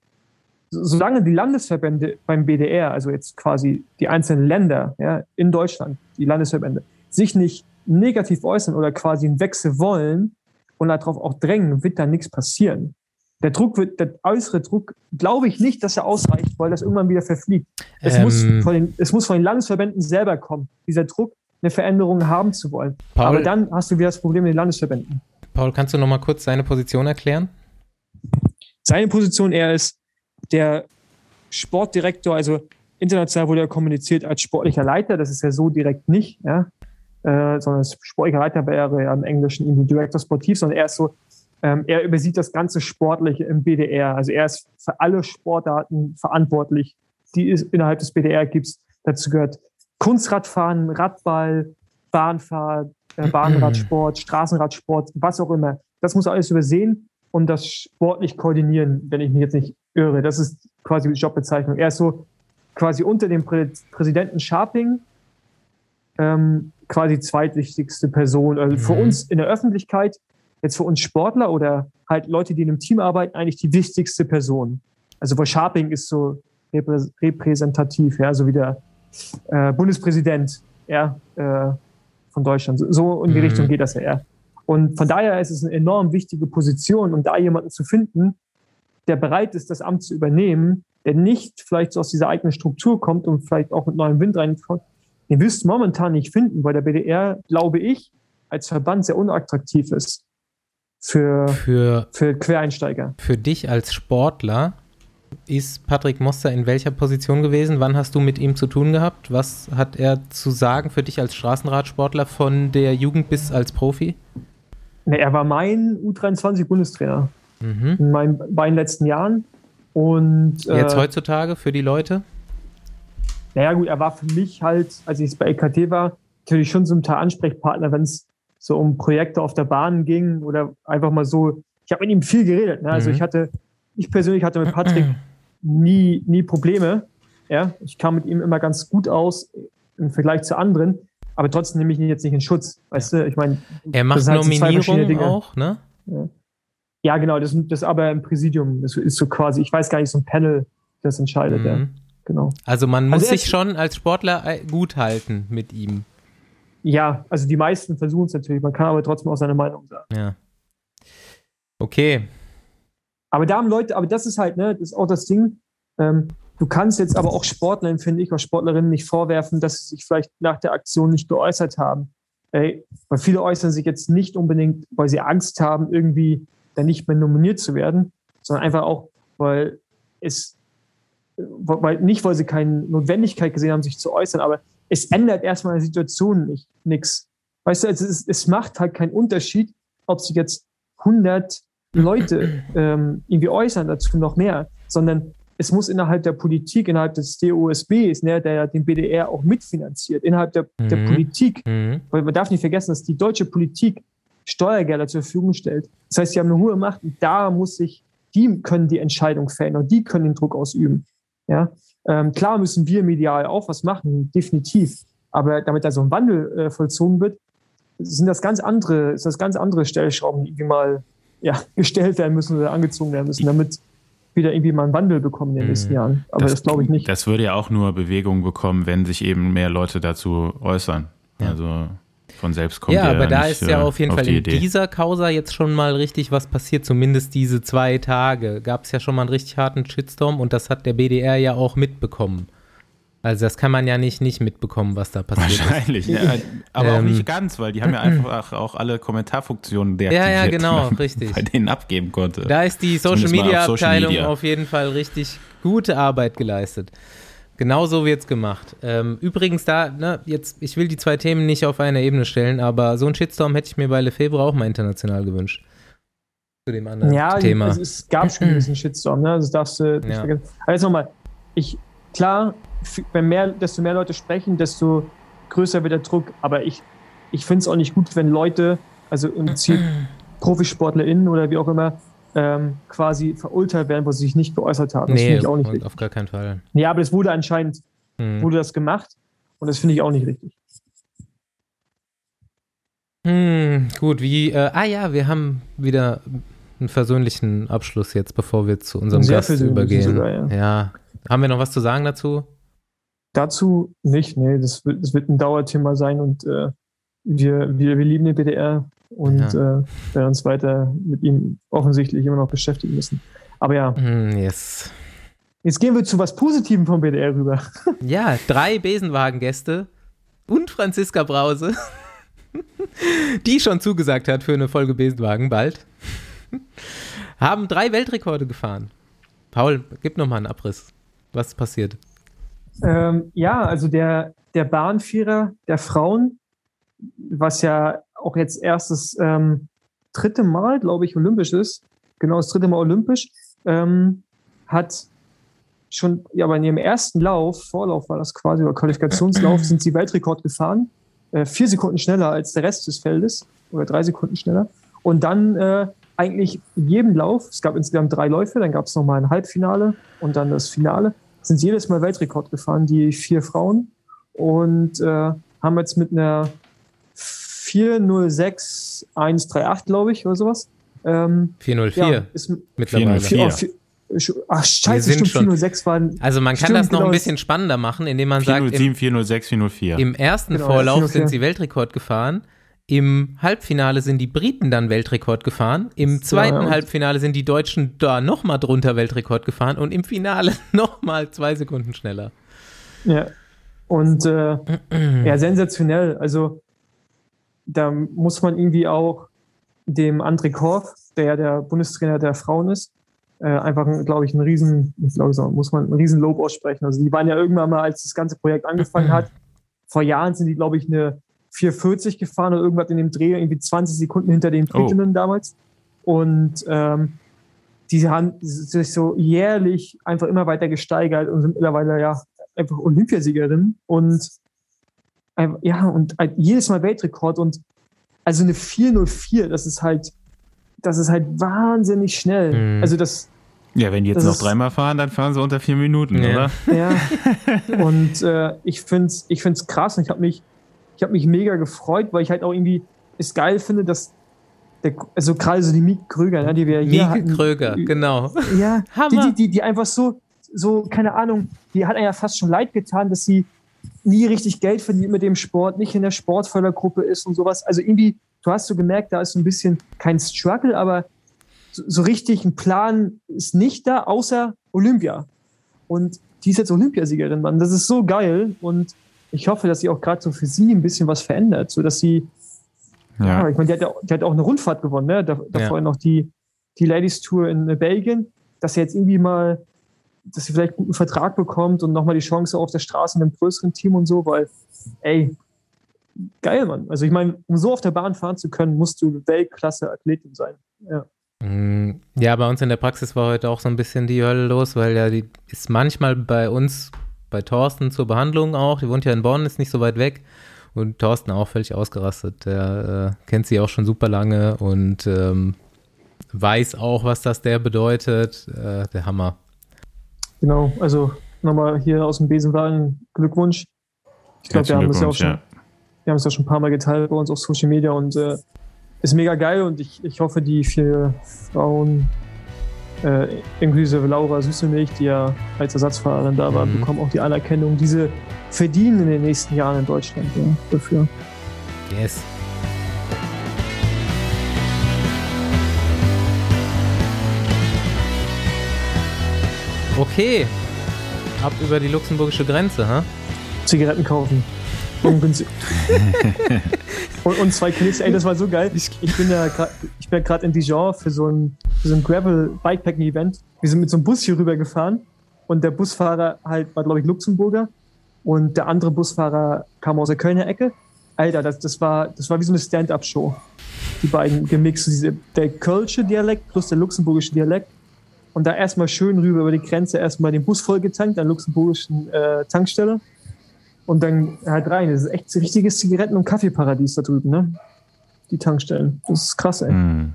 solange die Landesverbände beim BDR, also jetzt quasi die einzelnen Länder ja, in Deutschland, die Landesverbände, sich nicht negativ äußern oder quasi einen Wechsel wollen und darauf auch drängen, wird da nichts passieren. Der Druck wird, der äußere Druck, glaube ich nicht, dass er ausreicht, weil das irgendwann wieder verfliegt. Es, muss Ähm. von den, es muss von den Landesverbänden selber kommen, dieser Druck, eine Veränderung haben zu wollen. Paul- Aber dann hast du wieder das Problem mit den Landesverbänden. Paul, kannst du noch mal kurz seine Position erklären? Seine Position, er ist der Sportdirektor, also international wurde er kommuniziert als sportlicher Leiter, das ist ja so direkt nicht, ja, äh, sondern sportlicher Leiter wäre ja im Englischen irgendwie Director Sportiv, sondern er ist so, ähm, er übersieht das ganze Sportliche im BDR, also er ist für alle Sportarten verantwortlich, die es innerhalb des BDR gibt. Dazu gehört Kunstradfahren, Radball, Bahnfahrt, äh, Bahnradsport, *clears throat* Straßenradsport, was auch immer. Das muss er alles übersehen und das sportlich koordinieren, wenn ich mich jetzt nicht irre. Das ist quasi die Jobbezeichnung. Er ist so quasi unter dem Prä Präsidenten Sharping ähm, quasi zweitwichtigste Person. Also für Mhm. uns in der Öffentlichkeit, jetzt für uns Sportler oder halt Leute, die in einem Team arbeiten, eigentlich die wichtigste Person. Also weil Sharping ist so reprä repräsentativ, ja, so wie der äh, Bundespräsident ja, äh, von Deutschland. So- So in die Mhm. Richtung geht das ja eher. Und von daher ist es eine enorm wichtige Position, um da jemanden zu finden, der bereit ist, das Amt zu übernehmen, der nicht vielleicht so aus dieser eigenen Struktur kommt und vielleicht auch mit neuem Wind reinkommt. Den wirst du momentan nicht finden, weil der BDR, glaube ich, als Verband sehr unattraktiv ist für, Für, für Quereinsteiger. für dich als Sportler ist Patrick Moster in welcher Position gewesen? Wann hast du mit ihm zu tun gehabt? Was hat er zu sagen für dich als Straßenradsportler von der Jugend bis als Profi? Er war mein U23-Bundestrainer Mhm. in meinen beiden letzten Jahren. Und äh, Jetzt heutzutage für die Leute? Naja, gut, er war für mich halt, als ich bei EKT war, natürlich schon so ein Teil Ansprechpartner, wenn es so um Projekte auf der Bahn ging oder einfach mal so. Ich habe mit ihm viel geredet. Ne? Also Mhm. ich hatte, ich persönlich hatte mit Patrick nie, nie Probleme. Ja, ich kam mit ihm immer ganz gut aus im Vergleich zu anderen, aber trotzdem nehme ich ihn jetzt nicht in Schutz. Weißt du, ich meine, Er macht halt so Nominierungen Dinge. auch, ne? ja, genau, das, das aber im Präsidium. Das ist so quasi, ich weiß gar nicht, so ein Panel, das entscheidet. Ja, Mhm. genau. Also man muss Also sich ist- schon als Sportler äh, gut halten mit ihm. Ja, also die meisten versuchen es natürlich, man kann aber trotzdem auch seine Meinung sagen. Ja. Okay. Aber da haben Leute, aber das ist halt, ne, das ist auch das Ding. Ähm, du kannst jetzt aber auch Sportlern, finde ich, auch Sportlerinnen nicht vorwerfen, dass sie sich vielleicht nach der Aktion nicht geäußert haben. Ey, weil viele äußern sich jetzt nicht unbedingt, weil sie Angst haben, irgendwie dann nicht mehr nominiert zu werden, sondern einfach auch, weil es, weil, nicht, weil sie keine Notwendigkeit gesehen haben, sich zu äußern, aber es ändert erstmal die Situation nicht, nix. Weißt du, es, ist, es macht halt keinen Unterschied, ob sich jetzt 100 Leute ähm, irgendwie äußern dazu noch mehr, sondern es muss innerhalb der Politik, innerhalb des DOSBs, ne, der ja den BDR auch mitfinanziert, innerhalb der, der Mhm. Politik, Mhm. weil man darf nicht vergessen, dass die deutsche Politik Steuergelder zur Verfügung stellt. Das heißt, sie haben eine hohe Macht und da muss sich, die können die Entscheidung fällen und die können den Druck ausüben. Ja? Ähm, klar müssen wir medial auch was machen, definitiv. Aber damit da so ein Wandel äh, vollzogen wird, sind das ganz andere, ist das ganz andere Stellschrauben, die irgendwie mal ja, *laughs* gestellt werden müssen oder angezogen werden müssen, damit wieder irgendwie mal einen Wandel bekommen in den nächsten Mhm. Jahren. Aber das, glaube ich nicht. Das würde ja auch nur Bewegung bekommen, wenn sich eben mehr Leute dazu äußern. Ja. Also von selbst kommt ja, aber da nicht, ist ja äh, auf jeden Fall die in Idee. dieser Causa jetzt schon mal richtig was passiert. Zumindest diese zwei Tage gab es ja schon mal einen richtig harten Shitstorm und das hat der BDR ja auch mitbekommen. Also das kann man ja nicht nicht mitbekommen, was da passiert ist. Wahrscheinlich, ja, *laughs* aber auch Ähm. nicht ganz, weil die haben ja *clears throat* einfach auch alle Kommentarfunktionen deaktiviert, Ja, ja, genau, richtig. bei denen abgeben konnte. Da ist die Social Media auf Social Abteilung Media. auf jeden Fall richtig gute Arbeit geleistet. Genau so wird's gemacht. Ähm, übrigens da, ne, jetzt, ich will die zwei Themen nicht auf eine Ebene stellen, aber so einen Shitstorm hätte ich mir bei Lefebvre auch mal international gewünscht. Zu dem anderen Ja, Thema. also es gab schon einen gewissen Shitstorm, ne? Das darfst du nicht Ja. vergessen. Aber jetzt nochmal, ich, klar, wenn mehr, desto mehr Leute sprechen, desto größer wird der Druck. Aber ich, ich finde es auch nicht gut, wenn Leute, also im Ziel *clears throat* ProfisportlerInnen oder wie auch immer, ähm, quasi verurteilt werden, wo sie sich nicht geäußert haben. Das nee, finde ich auch nicht richtig. auf gar keinen Fall. Ja, aber es wurde anscheinend, Hm. wurde das gemacht und das finde ich auch nicht richtig. Hm, gut, wie, äh, ah ja, wir haben wieder einen versöhnlichen Abschluss jetzt, bevor wir zu unserem Sehr Gast übergehen. sogar, ja. ja. Haben wir noch was zu sagen dazu? Dazu nicht, nee, das wird, das wird ein Dauerthema sein und äh, wir, wir, wir lieben den BDR und Ja. äh, werden uns weiter mit ihm offensichtlich immer noch beschäftigen müssen. Aber ja, Hm, yes. jetzt gehen wir zu was Positivem vom BDR rüber. *laughs* Ja, drei Besenwagengäste und Franziska Brause, *laughs* die schon zugesagt hat für eine Folge Besenwagen bald, *laughs* haben drei Weltrekorde gefahren. Paul, gib noch mal einen Abriss. Was ist passiert? Ähm, ja, also der, der Bahnvierer der Frauen, was ja auch jetzt erstes ähm, dritte Mal, glaube ich, olympisch ist, genau das dritte Mal olympisch, ähm, hat schon, ja, bei ihrem ersten Lauf, Vorlauf war das quasi, oder Qualifikationslauf, sind sie Weltrekord gefahren. Äh, vier Sekunden schneller als der Rest des Feldes, oder drei Sekunden schneller. Und dann äh, eigentlich in jedem Lauf, es gab insgesamt drei Läufe, dann gab es nochmal ein Halbfinale und dann das Finale, sind jedes Mal Weltrekord gefahren, die vier Frauen. Und äh, haben jetzt mit einer 406138, glaube ich, oder sowas. Ähm, 404 ja, ist, mittlerweile. 404. vier, oh, vier, ach, scheiße, sind stimmt, schon- 406 waren. Also man kann Stimmt, das noch genau, ein es- bisschen spannender machen, indem man sagt, im, 407, 406, 404. im ersten Genau, Vorlauf 404. sind sie Weltrekord gefahren. Im Halbfinale sind die Briten dann Weltrekord gefahren. Im zweiten ja. Halbfinale sind die Deutschen da nochmal drunter Weltrekord gefahren und im Finale *laughs* nochmal zwei Sekunden schneller. Ja. Und äh, ja, sensationell. Also da muss man irgendwie auch dem André Korf, der ja der Bundestrainer der Frauen ist, äh, einfach, glaube ich, einen riesen, ich glaube, so muss man einen riesen Lob aussprechen. Also die waren ja irgendwann mal, als das ganze Projekt angefangen hat, vor Jahren sind die, glaube ich, eine 440 gefahren oder irgendwas in dem Dreh, irgendwie 20 Sekunden hinter den Oh. Britinnen damals. Und ähm, die haben sich so jährlich einfach immer weiter gesteigert und sind mittlerweile ja einfach Olympiasiegerin und ja, und halt jedes Mal Weltrekord und also eine 404, das ist halt, das ist halt wahnsinnig schnell. Mhm. Also das, ja, wenn die jetzt noch ist- dreimal fahren, dann fahren sie unter vier Minuten, Ja. oder? *laughs* ja. und äh, ich finde es ich find's krass und ich habe mich, ich habe mich mega gefreut, weil ich halt auch irgendwie es geil finde, dass der, also gerade so die Mieke Kröger, ne, die wir hier Mieke hatten, Kröger, genau. Ja, die, Hammer. die, die, die einfach so, so, keine Ahnung, die hat einem ja fast schon leid getan, dass sie nie richtig Geld verdient mit dem Sport, nicht in der Sportfördergruppe ist und sowas. Also irgendwie, du hast so gemerkt, da ist so ein bisschen kein Struggle, aber so, so richtig ein Plan ist nicht da, außer Olympia. Und die ist jetzt Olympiasiegerin, Mann. Das ist so geil. Und ich hoffe, dass sie auch gerade so für sie ein bisschen was verändert, so dass sie ja, Ja. ich meine, die hat, ja, die hat auch eine Rundfahrt gewonnen, ne? Da, davor noch die, die Ladies Tour in Belgien, dass sie jetzt irgendwie mal, dass sie vielleicht einen guten Vertrag bekommt und nochmal die Chance auf der Straße mit einem größeren Team und so, weil, ey, geil, Mann. Also ich meine, um so auf der Bahn fahren zu können, musst du Weltklasse-Athletin sein. Ja. Mm, Ja, bei uns in der Praxis war heute auch so ein bisschen die Hölle los, weil ja die ist manchmal bei uns, bei Thorsten zur Behandlung auch, die wohnt ja in Bonn, ist nicht so weit weg und Thorsten auch völlig ausgerastet. Der äh, kennt sie auch schon super lange und ähm, weiß auch, was das der bedeutet. Äh, der Hammer. Genau, also nochmal hier aus dem Besenwagen Glückwunsch. Ich glaube, wir haben das ja auch schon, wir haben es ja schon ein paar Mal geteilt bei uns auf Social Media und äh, ist mega geil und ich, ich hoffe, die vier Frauen äh, inklusive Laura Süßemilch, die ja als Ersatzfahrerin da war, Mhm. bekommen auch die Anerkennung, die sie verdienen in den nächsten Jahren in Deutschland ja, dafür. Yes. Okay. Ab über die luxemburgische Grenze, ha? Zigaretten kaufen. *laughs* Und, und zwei Kanister, ey, das war so geil. Ich, bin ja grad- ich bin ja gerade in Dijon für so ein, für so ein Gravel Bikepacking Event. Wir sind mit so einem Bus hier rüber gefahren und der Busfahrer halt war, glaube ich, Luxemburger und der andere Busfahrer kam aus der Kölner Ecke. Alter, das, das war, das war wie so eine Stand-up-Show. Die beiden gemixt, diese, der kölsche Dialekt plus der luxemburgische Dialekt. Und da erstmal schön rüber über die Grenze, erstmal den Bus vollgetankt an der luxemburgischen äh, Tankstelle. Und dann halt rein. Das ist echt ein richtiges Zigaretten- und Kaffeeparadies da drüben, ne? Die Tankstellen. Das ist krass, ey. Hm.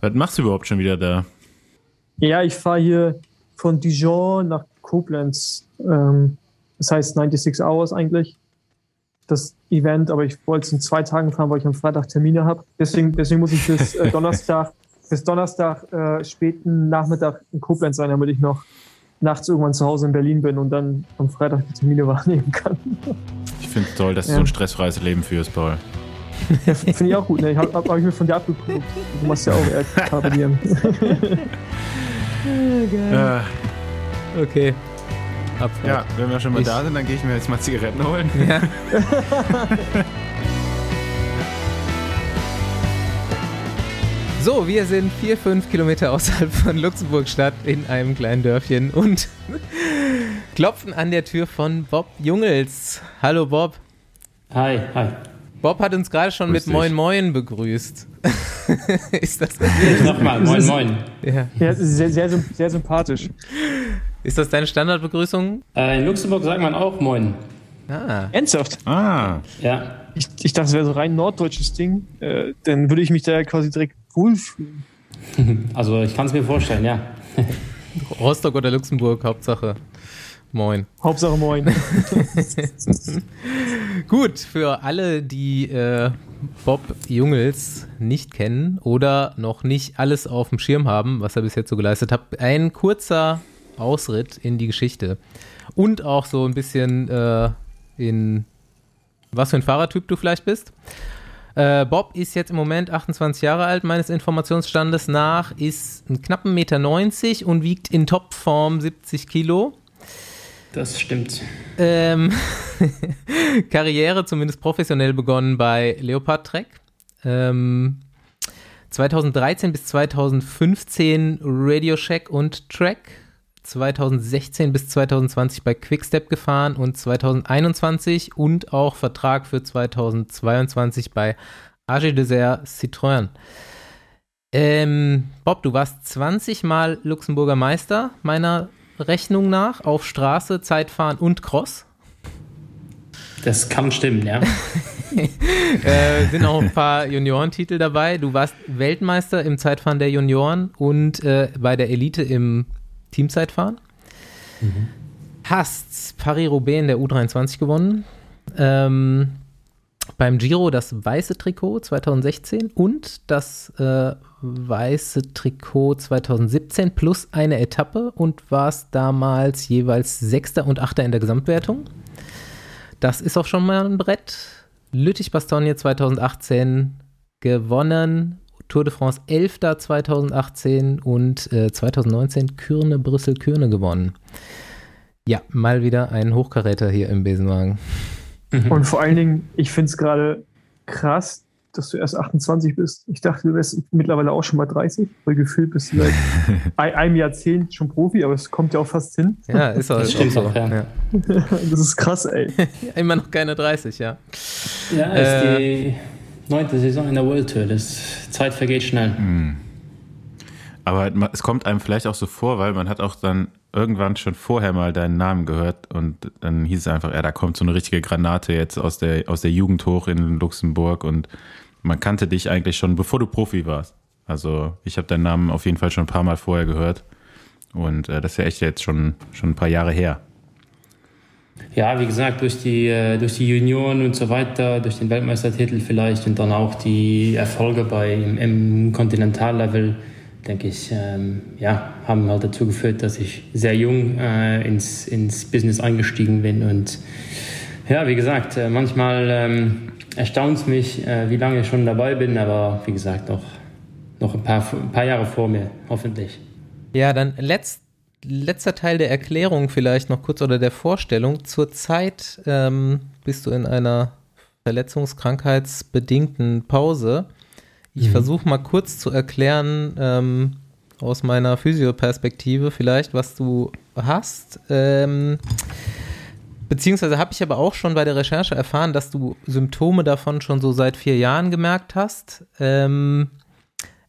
Was machst du überhaupt schon wieder da? Ja, ich fahre hier von Dijon nach Koblenz. Ähm, das heißt 96 Hours eigentlich. Das Event, aber ich wollte es in zwei Tagen fahren, weil ich am Freitag Termine habe. Deswegen, deswegen muss ich bis äh, *laughs* Donnerstag, bis Donnerstag äh, späten Nachmittag in Koblenz sein, damit ich noch nachts irgendwann zu Hause in Berlin bin und dann am Freitag die Termine *laughs* wahrnehmen kann. Ich finde es toll, dass du Ja. so ein stressfreies Leben führst, Paul. Ja, Finde ich auch gut. Ne? Ich habe hab, hab ich mir von dir abgeguckt. Du machst ja auch Carpe Diem. Äh, Okay. Abfahrt. ja, wenn wir schon mal Ich- da sind, dann gehe ich mir jetzt mal Zigaretten holen. Ja. *laughs* *laughs* So, wir sind vier, fünf Kilometer außerhalb von Luxemburg-Stadt in einem kleinen Dörfchen und *laughs* klopfen an der Tür von Bob Jungels. Hallo Bob. Hi, hi. Bob hat uns gerade schon Grüß mit dich. Moin Moin begrüßt. *laughs* ist, das, Nochmal, moin, *laughs* moin. ja. Ja, sehr, sehr, sehr sympathisch. ist das deine Standardbegrüßung? Äh, in Luxemburg sagt man auch moin. Ah, Ernsthaft? Ah, Ja. Ich, ich dachte, es wäre so rein norddeutsches Ding. Äh, dann würde ich mich da quasi direkt wohlfühlen. *laughs* Also ich kann es mir vorstellen, ja. *laughs* Rostock oder Luxemburg, Hauptsache. Moin. Hauptsache moin. *laughs* Gut, für alle, die äh, Bob Jungels nicht kennen oder noch nicht alles auf dem Schirm haben, was er bis jetzt so geleistet hat, ein kurzer Ausritt in die Geschichte. Und auch so ein bisschen äh, in was für ein Fahrertyp du vielleicht bist. Äh, Bob ist jetzt im Moment 28 Jahre alt, meines Informationsstandes nach, ist einen knappen Meter 90 und wiegt in Topform 70 Kilo. Das stimmt. Ähm, *laughs* Karriere zumindest professionell begonnen bei Leopard Trek. Ähm, 2013 bis 2015 Radio Shack und Track. 2016 bis 2020 bei Quickstep gefahren und 2021 und auch Vertrag für 2022 bei AG Desert Citroën. Ähm, Bob, du warst 20 Mal Luxemburger Meister, meiner Rechnung nach, auf Straße, Zeitfahren und Cross. Das kann stimmen, ja. *laughs* Äh, sind auch ein paar Juniorentitel dabei. Du warst Weltmeister im Zeitfahren der Junioren und äh, bei der Elite im Teamzeitfahren. Hast Paris-Roubaix in der U23 gewonnen. Ähm, beim Giro das weiße Trikot 2016 und das äh, weiße Trikot 2017 plus eine Etappe und warst damals jeweils Sechster und Achter in der Gesamtwertung. Das ist auch schon mal ein Brett. Lüttich-Bastogne 2018 gewonnen. Tour de France 11. 2018 und äh, 2019 Kürne, Brüssel, Kürne gewonnen. Ja, mal wieder ein Hochkaräter hier im Besenwagen. Und vor allen Dingen, ich finde es gerade krass, dass du erst 28 bist. Ich dachte, du wärst mittlerweile auch schon mal 30, weil gefühlt bist du seit *laughs* ein- einem Jahrzehnt schon Profi, aber es kommt ja auch fast hin. Ja, ist auch, Das ist auch so. auch, ja. ja. *laughs* Das ist krass, ey. *laughs* Immer noch keine 30, ja. Ja, ist die neunte Saison in der World Tour. Das Zeit vergeht schnell. aber ma- es kommt einem vielleicht auch so vor, weil man hat auch dann irgendwann schon vorher mal deinen Namen gehört und dann hieß es einfach, ja, da kommt so eine richtige Granate jetzt aus der, aus der Jugend hoch in Luxemburg und man kannte dich eigentlich schon, bevor du Profi warst. Also ich habe deinen Namen auf jeden Fall schon ein paar Mal vorher gehört und äh, das ist ja echt jetzt schon, schon ein paar Jahre her. Ja, wie gesagt, durch die, äh, durch die Junioren und so weiter, durch den Weltmeistertitel vielleicht und dann auch die Erfolge bei, im, Kontinentallevel denke ich, ähm, ja, haben halt dazu geführt, dass ich sehr jung äh, ins, ins Business eingestiegen bin. Und ja, wie gesagt, äh, manchmal ähm, erstaunt es mich, äh, wie lange ich schon dabei bin, aber wie gesagt, noch, noch ein, paar, ein paar Jahre vor mir, hoffentlich. Ja, dann letzt, letzter Teil der Erklärung vielleicht noch kurz oder der Vorstellung. Zurzeit ähm, bist du in einer verletzungskrankheitsbedingten Pause. Ich mhm. versuche mal kurz zu erklären, ähm, aus meiner Physioperspektive vielleicht, was du hast. Ähm, beziehungsweise habe ich aber auch schon bei der Recherche erfahren, dass du Symptome davon schon so seit vier Jahren gemerkt hast. Ähm,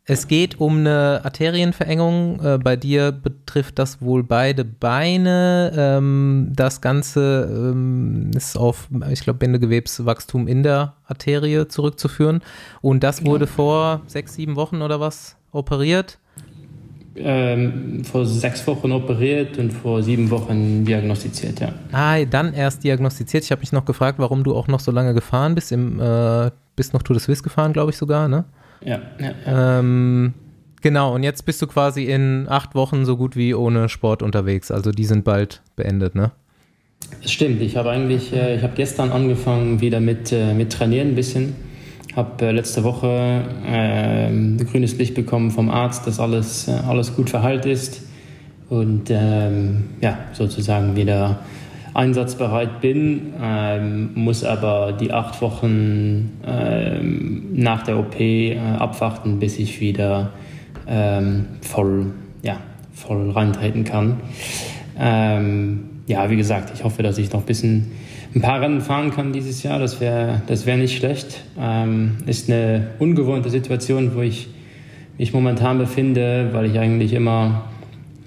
es geht um eine Arterienverengung. Äh, bei dir betrifft das wohl beide Beine. Ähm, das Ganze ähm, ist auf, ich glaube, Bindegewebswachstum in der Arterie zurückzuführen. Und das wurde ja. vor sechs, sieben Wochen oder was operiert? Ähm, vor sechs Wochen operiert und vor sieben Wochen diagnostiziert, ja. Ah, dann erst diagnostiziert. Ich habe mich noch gefragt, warum du auch noch so lange gefahren bist. Im, äh, bist noch Tour de Suisse gefahren, glaube ich sogar, ne? Ja, ja, ja. Ähm, genau, und jetzt bist du quasi in acht Wochen so gut wie ohne Sport unterwegs. Also die sind bald beendet, ne? Das stimmt. Ich habe eigentlich, äh, ich habe gestern angefangen wieder mit, äh, mit Trainieren ein bisschen. Habe äh, letzte Woche äh, grünes Licht bekommen vom Arzt, dass alles, alles gut verheilt ist. Und ähm, ja, sozusagen wieder einsatzbereit bin, ähm, muss aber die acht Wochen ähm, nach der OP äh, abwarten, bis ich wieder ähm, voll, ja, voll reintreten kann. Ähm, ja, wie gesagt, ich hoffe, dass ich noch ein bisschen ein paar Rennen fahren kann dieses Jahr. Das wäre das wär nicht schlecht. Ähm, ist eine ungewohnte Situation, wo ich mich momentan befinde, weil ich eigentlich immer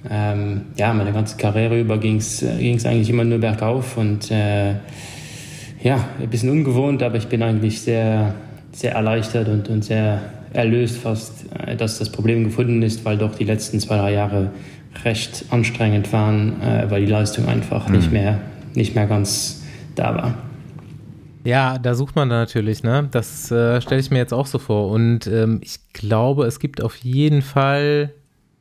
ähm, ja, meine ganze Karriere über ging es äh, eigentlich immer nur bergauf und äh, ja, ein bisschen ungewohnt, aber ich bin eigentlich sehr, sehr erleichtert und, und sehr erlöst fast, äh, dass das Problem gefunden ist, weil doch die letzten zwei, drei Jahre recht anstrengend waren, äh, weil die Leistung einfach mhm. nicht, mehr, nicht mehr ganz da war. Ja, da sucht man da natürlich, ne? Das äh, stelle ich mir jetzt auch so vor. Und ähm, ich glaube, es gibt auf jeden Fall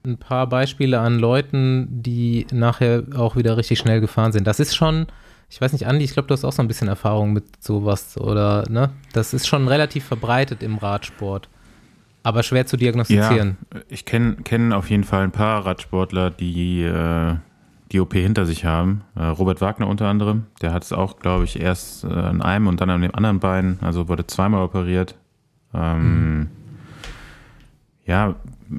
ein paar Beispiele an Leuten, die nachher auch wieder richtig schnell gefahren sind. Das ist schon, ich weiß nicht, Andi, ich glaube, du hast auch so ein bisschen Erfahrung mit sowas oder, ne? Das ist schon relativ verbreitet im Radsport. Aber schwer zu diagnostizieren. Ja, ich kenne kenn auf jeden Fall ein paar Radsportler, die äh, die OP hinter sich haben. Äh, Robert Wagner unter anderem, der hat es auch, glaube ich, erst äh, an einem und dann an dem anderen Bein, also wurde zweimal operiert. Ähm, mhm. Ja,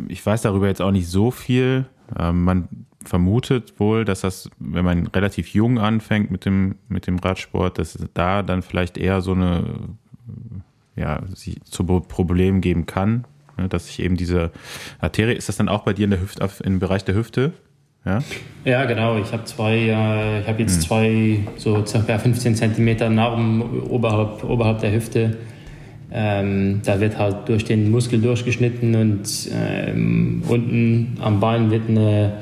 ich weiß darüber jetzt auch nicht so viel. Ähm, man vermutet wohl, dass das, wenn man relativ jung anfängt mit dem, mit dem Radsport, dass es da dann vielleicht eher so eine, ja, sich zu Problemen geben kann, ne, dass sich eben diese Arterie, ist das dann auch bei dir in der Hüfte, im Bereich der Hüfte? Ja, ja genau. Ich habe zwei, äh, ich habe jetzt hm. zwei, so circa 15 Zentimeter Narben oberhalb, oberhalb der Hüfte. Ähm, da wird halt durch den Muskel durchgeschnitten und ähm, unten am Bein wird eine,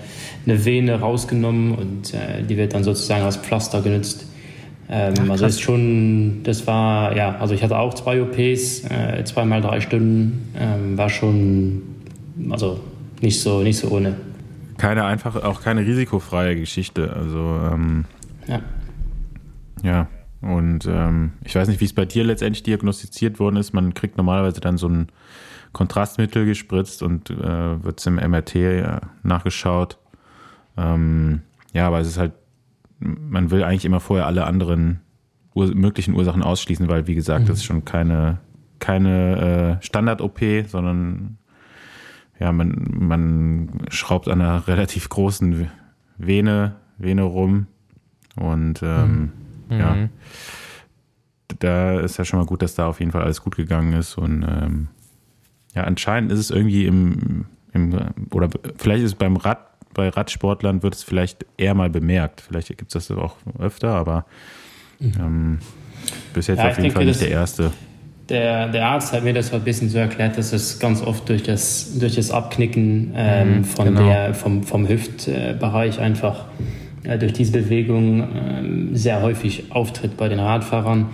eine Vene rausgenommen und äh, die wird dann sozusagen als Pflaster genutzt. Ähm, Ach, also ist schon, das war, ja, also ich hatte auch zwei OPs, äh, zweimal drei Stunden, ähm, war schon, also nicht so, nicht so ohne. Keine einfache, auch keine risikofreie Geschichte, also ähm, ja. Ja, und ähm, ich weiß nicht, wie es bei dir letztendlich diagnostiziert worden ist. Man kriegt normalerweise dann so ein Kontrastmittel gespritzt und äh, wird im MRT äh, nachgeschaut. Ähm, ja, aber es ist halt, man will eigentlich immer vorher alle anderen Ur möglichen Ursachen ausschließen, weil, wie gesagt, mhm. das ist schon keine, keine äh, Standard-OP, sondern ja, man, man schraubt an einer *laughs* relativ großen Vene, Vene rum und ähm, mhm Mhm. Ja. Da ist ja schon mal gut, dass da auf jeden Fall alles gut gegangen ist. Und ähm, ja, anscheinend ist es irgendwie im, im, oder vielleicht ist es beim Rad, bei Radsportlern wird es vielleicht eher mal bemerkt. Vielleicht gibt es das auch öfter, aber mhm. ähm, bis jetzt ja, auf jeden Fall nicht der erste. Der, der Arzt hat mir das ein bisschen so erklärt, dass es ganz oft durch das, durch das Abknicken ähm, mhm, von genau. der, vom, vom Hüftbereich einfach durch diese Bewegung ähm, sehr häufig auftritt bei den Radfahrern.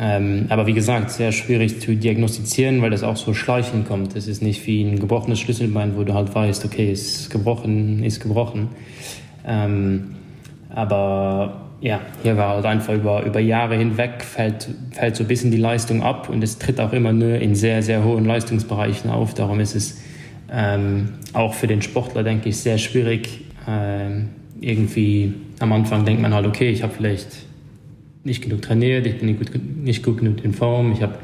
Ähm, aber wie gesagt, sehr schwierig zu diagnostizieren, weil das auch so schleichend kommt. Es ist nicht wie ein gebrochenes Schlüsselbein, wo du halt weißt, okay, ist gebrochen, ist gebrochen. Ähm, aber ja, hier war halt einfach über, über Jahre hinweg fällt, fällt so ein bisschen die Leistung ab und es tritt auch immer nur in sehr, sehr hohen Leistungsbereichen auf. Darum ist es auch für den Sportler, denke ich, sehr schwierig. Irgendwie am Anfang denkt man halt, okay, ich habe vielleicht nicht genug trainiert, ich bin nicht gut, nicht gut genug in Form, ich habe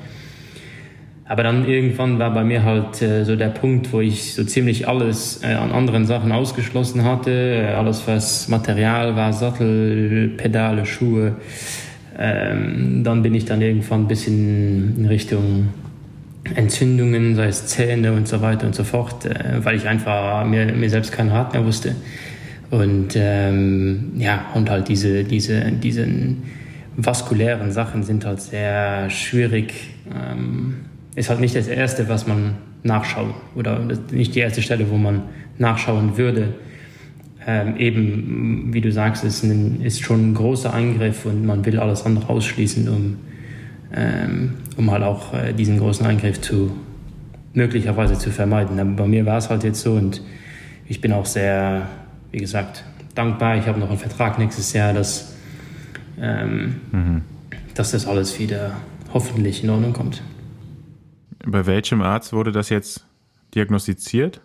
aber dann irgendwann war bei mir halt äh, so der Punkt, wo ich so ziemlich alles äh, an anderen Sachen ausgeschlossen hatte. Äh, alles, was Material war, Sattel, Pedale, Schuhe. Ähm, dann bin ich dann irgendwann ein bisschen in Richtung Entzündungen, sei es Zähne und so weiter und so fort, äh, weil ich einfach mir, mir selbst keinen Rat mehr wusste. Und ähm, ja, und halt diese, diese, diesen vaskulären Sachen sind halt sehr schwierig. Ähm, ist halt nicht das Erste, was man nachschaut oder nicht die erste Stelle, wo man nachschauen würde. Ähm, eben, wie du sagst, ist, ein, ist schon ein großer Eingriff und man will alles andere ausschließen, um, ähm, um halt auch äh, diesen großen Eingriff zu möglicherweise zu vermeiden. Aber bei mir war es halt jetzt so und ich bin auch sehr, wie gesagt, dankbar. Ich habe noch einen Vertrag nächstes Jahr, dass, ähm, mhm. dass das alles wieder hoffentlich in Ordnung kommt. Bei welchem Arzt wurde das jetzt diagnostiziert?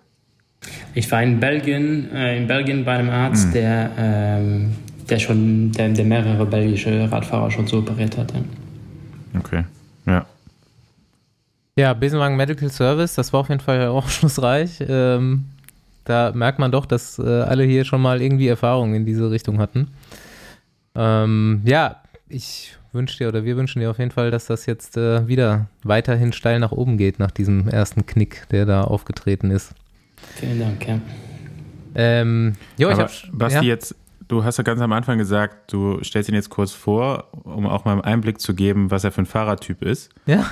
Ich war in Belgien, äh, in Belgien bei einem Arzt, hm. der, ähm, der schon, der, der, mehrere belgische Radfahrer schon so operiert hat. Ja. Okay, ja. Ja, Besenwagen Medical Service, das war auf jeden Fall aufschlussreich. *laughs* Ähm, da merkt man doch, dass äh, alle hier schon mal irgendwie Erfahrungen in diese Richtung hatten. Ähm, ja, ich wünsche dir oder wir wünschen dir auf jeden Fall, dass das jetzt äh, wieder weiterhin steil nach oben geht nach diesem ersten Knick, der da aufgetreten ist. Vielen Dank, ja. Ähm, jo, Aber, ich hab, Basti, ja. jetzt, du hast ja ganz am Anfang gesagt, du stellst ihn jetzt kurz vor, um auch mal einen Einblick zu geben, was er für ein Fahrertyp ist. Ja.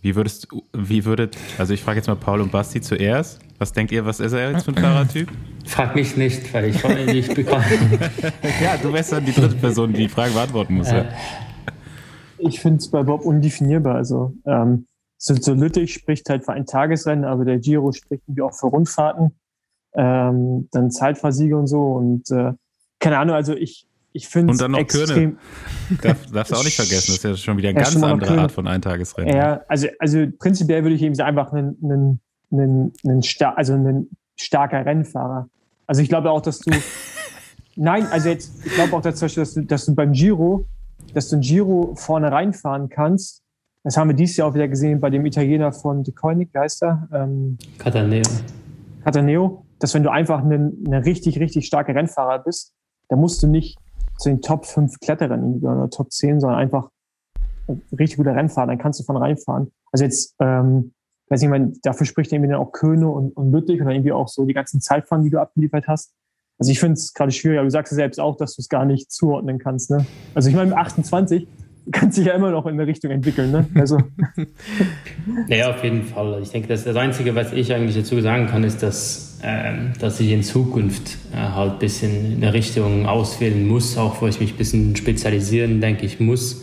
Wie würdest wie würdet, also ich frage jetzt mal Paul und Basti zuerst. Was denkt ihr, was ist er jetzt für ein Fahrertyp? Frag mich nicht, weil ich vorhin nicht bekomme. *laughs* ja, du wärst dann die dritte Person, die die Frage beantworten muss. Äh, ich finde es bei Bob undefinierbar. Also ähm, so, so Lüttich spricht halt für ein Tagesrennen, aber der Giro spricht irgendwie auch für Rundfahrten, ähm, dann Zeitversiege und so und äh, keine Ahnung, also ich, ich finde Und dann noch Köne. Darf, darfst du auch nicht vergessen, das ist ja schon wieder eine ganz andere Art von Eintagesrennen. Ja, also, also prinzipiell würde ich eben einfach einen, einen, einen, einen, star also einen starker Rennfahrer. Also ich glaube auch, dass du *laughs* Nein, also jetzt, ich glaube auch, dass, dass, du, dass du beim Giro dass du ein Giro vorne reinfahren kannst. Das haben wir dieses Jahr auch wieder gesehen bei dem Italiener von De Koenig, Geister. Ähm, Cataneo. Cataneo, dass wenn du einfach ein, ein richtig, richtig starker Rennfahrer bist, dann musst du nicht zu den Top 5 Kletterern oder Top 10, sondern einfach richtig guter Rennfahrer, dann kannst du von reinfahren. Also jetzt, ähm, weiß ich meine, dafür spricht irgendwie dann auch Köhne und, und Lüttich und dann irgendwie auch so die ganzen Zeitfahren, die du abgeliefert hast. Also ich finde es gerade schwierig, aber du sagst ja selbst auch, dass du es gar nicht zuordnen kannst. Ne? Also ich meine, mit 28 kann sich ja immer noch in eine Richtung entwickeln. Ne? Also. *laughs* ja, auf jeden Fall. Ich denke, das, das Einzige, was ich eigentlich dazu sagen kann, ist, dass, ähm, dass ich in Zukunft äh, halt ein bisschen eine Richtung auswählen muss, auch wo ich mich ein bisschen spezialisieren, denke ich, muss.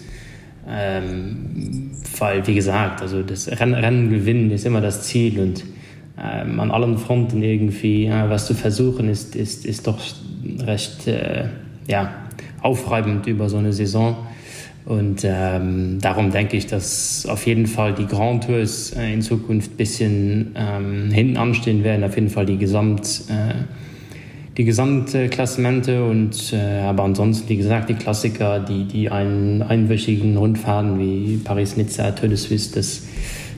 Ähm, weil, wie gesagt, also das Rennen, Rennen gewinnen ist immer das Ziel und ähm, an allen Fronten irgendwie äh, was zu versuchen, ist, ist, ist doch recht äh, ja, aufreibend über so eine Saison. Und ähm, darum denke ich, dass auf jeden Fall die Grand Tours äh, in Zukunft ein bisschen ähm, hinten anstehen werden, auf jeden Fall die Gesamt. Äh, die Gesamtklassemente und äh, aber ansonsten, wie gesagt, die Klassiker, die, die einen einwöchigen Rundfahrten wie Paris-Nizza, Tour de Suisse, das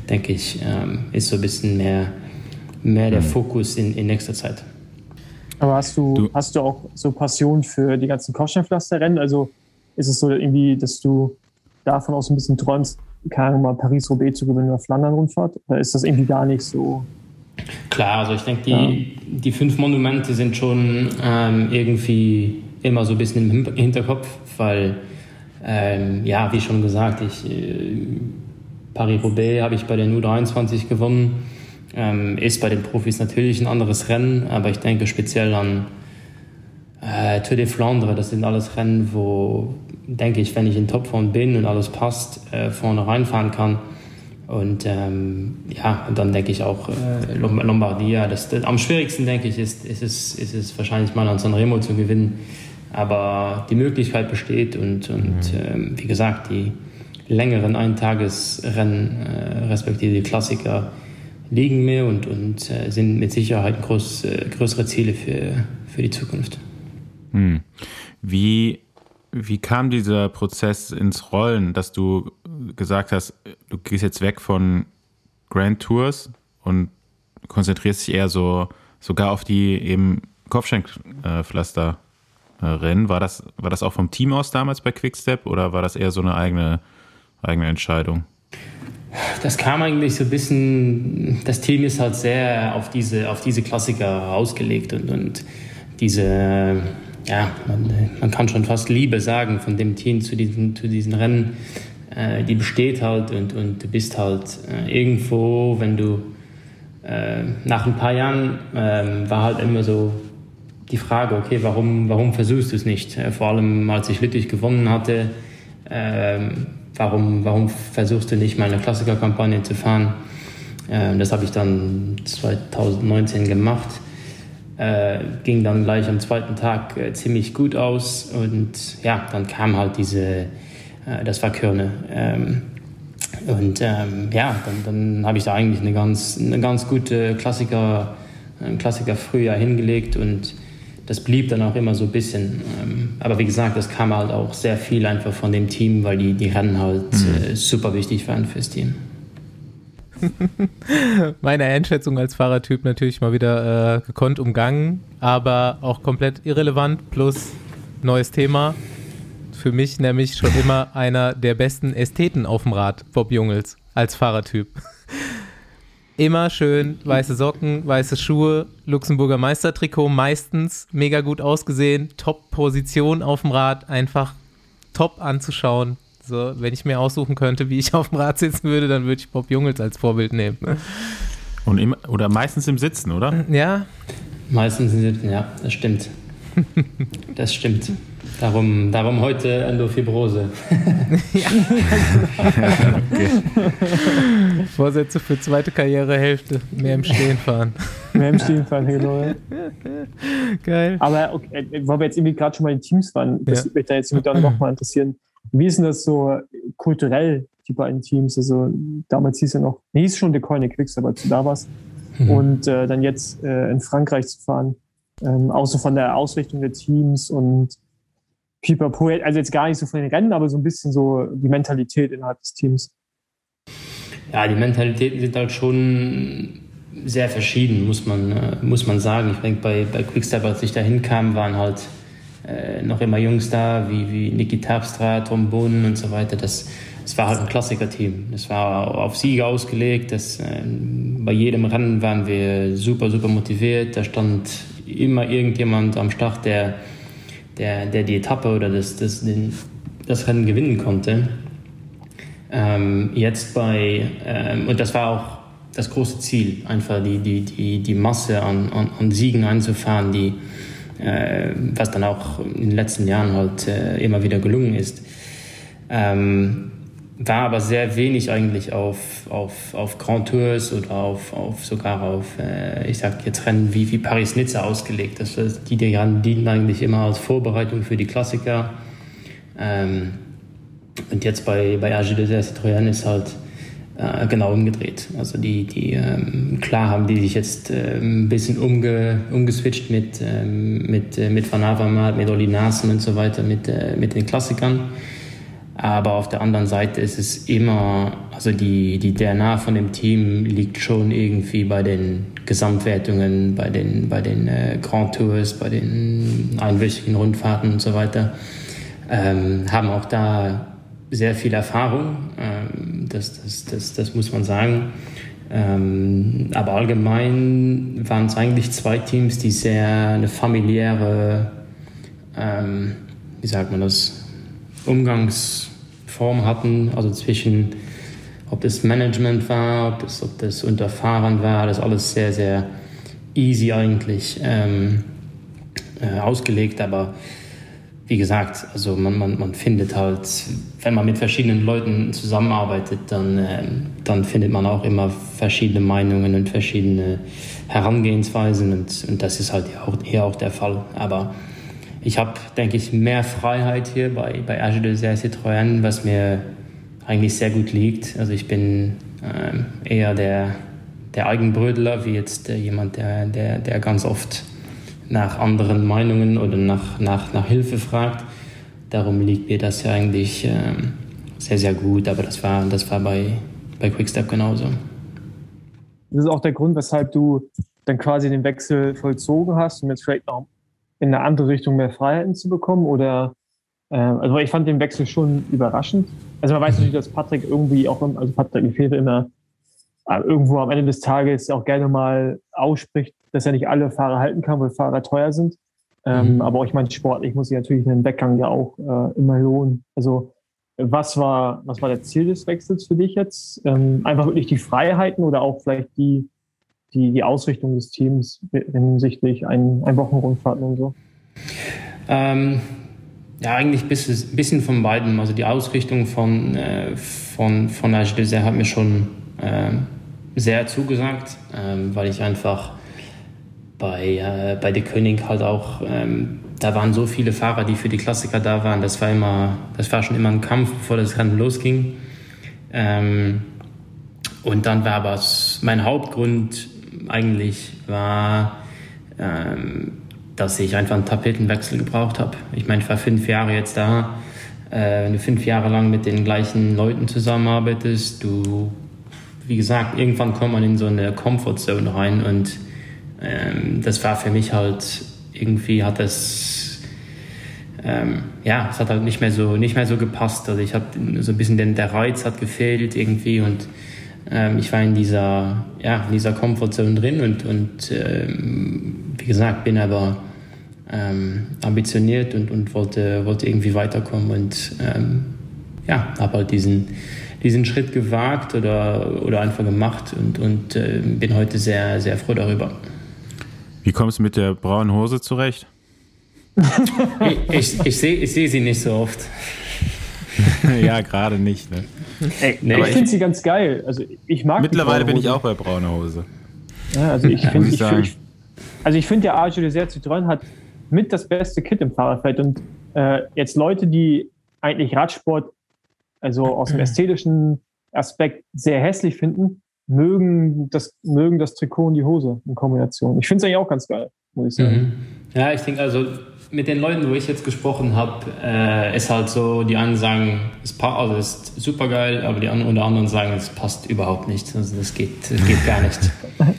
denke ich, ähm, ist so ein bisschen mehr mehr der mhm. Fokus in, in nächster Zeit. Aber hast du, du, hast du auch so Passion für die ganzen Kopfsteinpflasterrennen? Also ist es so irgendwie, dass du davon auch so ein bisschen träumst, keine Ahnung, mal Paris-Roubaix zu gewinnen oder Flandern-Rundfahrt? Oder ist das irgendwie gar nicht so? Klar, also ich denke, die, ja. die fünf Monumente sind schon ähm, irgendwie immer so ein bisschen im Hinterkopf, weil, ähm, ja, wie schon gesagt, ich, äh, Paris-Roubaix habe ich bei der U23 gewonnen. Ähm, ist bei den Profis natürlich ein anderes Rennen, aber ich denke speziell an, äh, äh, Tour de Flandre, das sind alles Rennen, wo, denke ich, wenn ich in Topform bin und alles passt, äh, vorne reinfahren kann. Und ähm, ja, und dann denke ich auch äh, Lombardia. Das, das, am schwierigsten, denke ich, ist, ist, es, ist es wahrscheinlich mal an Sanremo zu gewinnen. Aber die Möglichkeit besteht und, und mhm. ähm, wie gesagt, die längeren Eintagesrennen, äh, respektive die Klassiker, liegen mir und, und äh, sind mit Sicherheit groß, äh, größere Ziele für, für die Zukunft. Hm. Wie, wie kam dieser Prozess ins Rollen, dass du gesagt hast, du gehst jetzt weg von Grand Tours und konzentrierst dich eher so sogar auf die eben Kopfschenkpflaster Rennen. War das, war das auch vom Team aus damals bei Quickstep oder war das eher so eine eigene, eigene Entscheidung? Das kam eigentlich so ein bisschen, das Team ist halt sehr auf diese, auf diese Klassiker ausgelegt und, und diese, ja, man, man kann schon fast Liebe sagen von dem Team zu diesen, zu diesen Rennen. Äh, die besteht halt und, und du bist halt äh, irgendwo, wenn du äh, nach ein paar Jahren ähm, war halt immer so die Frage, okay, warum, warum versuchst du es nicht? Äh, vor allem, als ich Lüttich gewonnen hatte, ähm, warum, warum versuchst du nicht mal eine Klassikerkampagne zu fahren? Ähm, das habe ich dann 2019 gemacht. Äh, ging dann gleich am zweiten Tag äh, ziemlich gut aus und ja, dann kam halt diese, äh, das war Körne. Ähm, und ähm, ja, dann, dann habe ich da eigentlich eine ganz, eine ganz gute Klassiker, ein Klassiker Frühjahr hingelegt und das blieb dann auch immer so ein bisschen. Ähm, aber wie gesagt, das kam halt auch sehr viel einfach von dem Team, weil die, die Rennen halt mhm. äh, super wichtig waren fürs Team. *laughs* Meine Einschätzung als Fahrertyp natürlich mal wieder äh, gekonnt umgangen, aber auch komplett irrelevant. Plus neues Thema. Für mich nämlich schon immer einer der besten Ästheten auf dem Rad, Bob Jungels, als Fahrertyp. *laughs* Immer schön weiße Socken, weiße Schuhe, Luxemburger Meistertrikot meistens mega gut ausgesehen, Top-Position auf dem Rad, einfach top anzuschauen. So, wenn ich mir aussuchen könnte, wie ich auf dem Rad sitzen würde, dann würde ich Bob Jungels als Vorbild nehmen. Und im, oder meistens im Sitzen, oder? Ja. Meistens im Sitzen, ja, das stimmt. *laughs* Das stimmt. Darum, darum heute Endofibrose. *laughs* ja. okay. Vorsätze für zweite Karrierehälfte. Mehr im Stehen fahren. Mehr im Stehen fahren, genau. Geil. Aber okay, weil wir jetzt irgendwie gerade schon mal in Teams waren, das ja. würde mich da jetzt dann noch mal interessieren. Wie ist denn das so kulturell, die beiden Teams? Also damals hieß ja noch, nee, hieß schon The Coin Quicks, aber du da warst. Mhm. Und äh, dann jetzt äh, in Frankreich zu fahren. Ähm, auch so von der Ausrichtung der Teams und Pipapo, also jetzt gar nicht so von den Rennen, aber so ein bisschen so die Mentalität innerhalb des Teams. Ja, die Mentalitäten sind halt schon sehr verschieden, muss man, äh, muss man sagen. Ich denke, bei, bei Quickstep, als ich da hinkam, waren halt äh, noch immer Jungs da, wie, wie Niki Terpstra, Tom Bohnen und so weiter. Das, das war halt ein Klassiker-Team. Das war auf Siege ausgelegt. Das, äh, bei jedem Rennen waren wir super, super motiviert. Da stand immer irgendjemand am Start, der der, der die Etappe oder das, das, den, das Rennen gewinnen konnte. Ähm, jetzt bei, ähm, und das war auch das große Ziel, einfach die, die, die, die Masse an, an, an Siegen einzufahren, die, was dann auch in den letzten Jahren halt äh, immer wieder gelungen ist. Ähm, war aber sehr wenig eigentlich auf, auf, auf Grand Tours oder auf, auf sogar auf, äh, ich sag jetzt Rennen wie, wie Paris-Nizza ausgelegt. Das, die, die dienen eigentlich immer als Vorbereitung für die Klassiker. Ähm, und jetzt bei, bei AG de Citroën ist halt äh, genau umgedreht. Also die, die ähm, klar haben die sich jetzt äh, ein bisschen umge, umgeswitcht mit, ähm, mit, äh, mit Van Avermaet, mit Oli Nasen und so weiter, mit, äh, mit den Klassikern. Aber auf der anderen Seite ist es immer, also die, die DNA von dem Team liegt schon irgendwie bei den Gesamtwertungen, bei den, bei den äh, Grand Tours, bei den einwöchigen Rundfahrten und so weiter. Ähm, haben auch da sehr viel Erfahrung, ähm, das, das, das, das muss man sagen. Ähm, aber allgemein waren es eigentlich zwei Teams, die sehr eine familiäre, ähm, wie sagt man das, Umgangs Form hatten, also zwischen, ob das Management war, ob das, ob das Unterfahren war, das alles sehr, sehr easy eigentlich. Äh, ausgelegt, aber wie gesagt, also man, man, man findet halt, wenn man mit verschiedenen Leuten zusammenarbeitet, dann, äh, dann findet man auch immer verschiedene Meinungen und verschiedene Herangehensweisen und, und das ist halt auch, hier auch der Fall. Aber ich habe, denke ich, mehr Freiheit hier bei, bei Agile de Citroën, was mir eigentlich sehr gut liegt. Also ich bin äh, eher der, der Eigenbrödler, wie jetzt äh, jemand, der, der, der ganz oft nach anderen Meinungen oder nach, nach, nach Hilfe fragt. Darum liegt mir das ja eigentlich äh, sehr, sehr gut. Aber das war, das war bei, bei Quickstep genauso. Das ist auch der Grund, weshalb du dann quasi den Wechsel vollzogen hast, um jetzt vielleicht noch in eine andere Richtung mehr Freiheiten zu bekommen? Oder äh, also ich fand den Wechsel schon überraschend. Also man weiß natürlich, dass Patrick irgendwie auch, also Patrick Lefebvre immer äh, irgendwo am Ende des Tages auch gerne mal ausspricht, dass er nicht alle Fahrer halten kann, weil Fahrer teuer sind. Ähm, mhm. Aber ich meine, sportlich muss sich natürlich einen Weggang ja auch äh, immer lohnen. Also was war, was war der Ziel des Wechsels für dich jetzt? Ähm, einfach wirklich die Freiheiten oder auch vielleicht die, die, die Ausrichtung des Teams hinsichtlich ein, ein Wochenrundfahrten und so? Ähm, ja, eigentlich ein bisschen, bisschen von beiden. Also die Ausrichtung von, äh, von, von Agile hat mir schon äh, sehr zugesagt, äh, weil ich einfach bei, äh, bei der König halt auch, ähm, da waren so viele Fahrer, die für die Klassiker da waren. Das war immer, das war schon immer ein Kampf, bevor das Rennen losging. Ähm, und dann war aber mein Hauptgrund eigentlich war, ähm, dass ich einfach einen Tapetenwechsel gebraucht habe. Ich meine, ich war fünf Jahre jetzt da. Äh, wenn du fünf Jahre lang mit den gleichen Leuten zusammenarbeitest, du, wie gesagt, irgendwann kommt man in so eine Comfortzone rein und ähm, das war für mich halt irgendwie hat das ähm, ja, es hat halt nicht mehr so nicht mehr so gepasst. Also ich hatte so ein bisschen den, der Reiz hat gefehlt irgendwie und ähm, ich war in dieser ja in dieser Comfortzone drin und und ähm, wie gesagt bin aber ähm, ambitioniert und, und wollte wollte irgendwie weiterkommen und ähm, ja habe halt diesen diesen Schritt gewagt oder oder einfach gemacht und und äh, bin heute sehr sehr froh darüber. Wie kommst du mit der braunen Hose zurecht? ich, ich, ich sehe seh sie nicht so oft. *laughs* ja, gerade nicht. Ne? Ey, nee, ich finde sie ganz geil. Also ich mag Mittlerweile bin ich auch bei brauner Hose. Ja, also ich *laughs* finde, ich, ich, also ich finde, der Arge Desert Citroën hat mit das beste Kit im Fahrerfeld und äh, jetzt Leute, die eigentlich Radsport, also aus dem *clears throat* ästhetischen Aspekt sehr hässlich finden, mögen das, mögen das Trikot und die Hose in Kombination. Ich finde es eigentlich auch ganz geil, muss ich sagen. Mhm. Ja, ich denke also, mit den Leuten, wo ich jetzt gesprochen habe, äh, ist halt so, die einen sagen, es also ist super geil, aber die anderen, oder anderen sagen, es passt überhaupt nicht. Also das geht, das geht gar nicht. *laughs*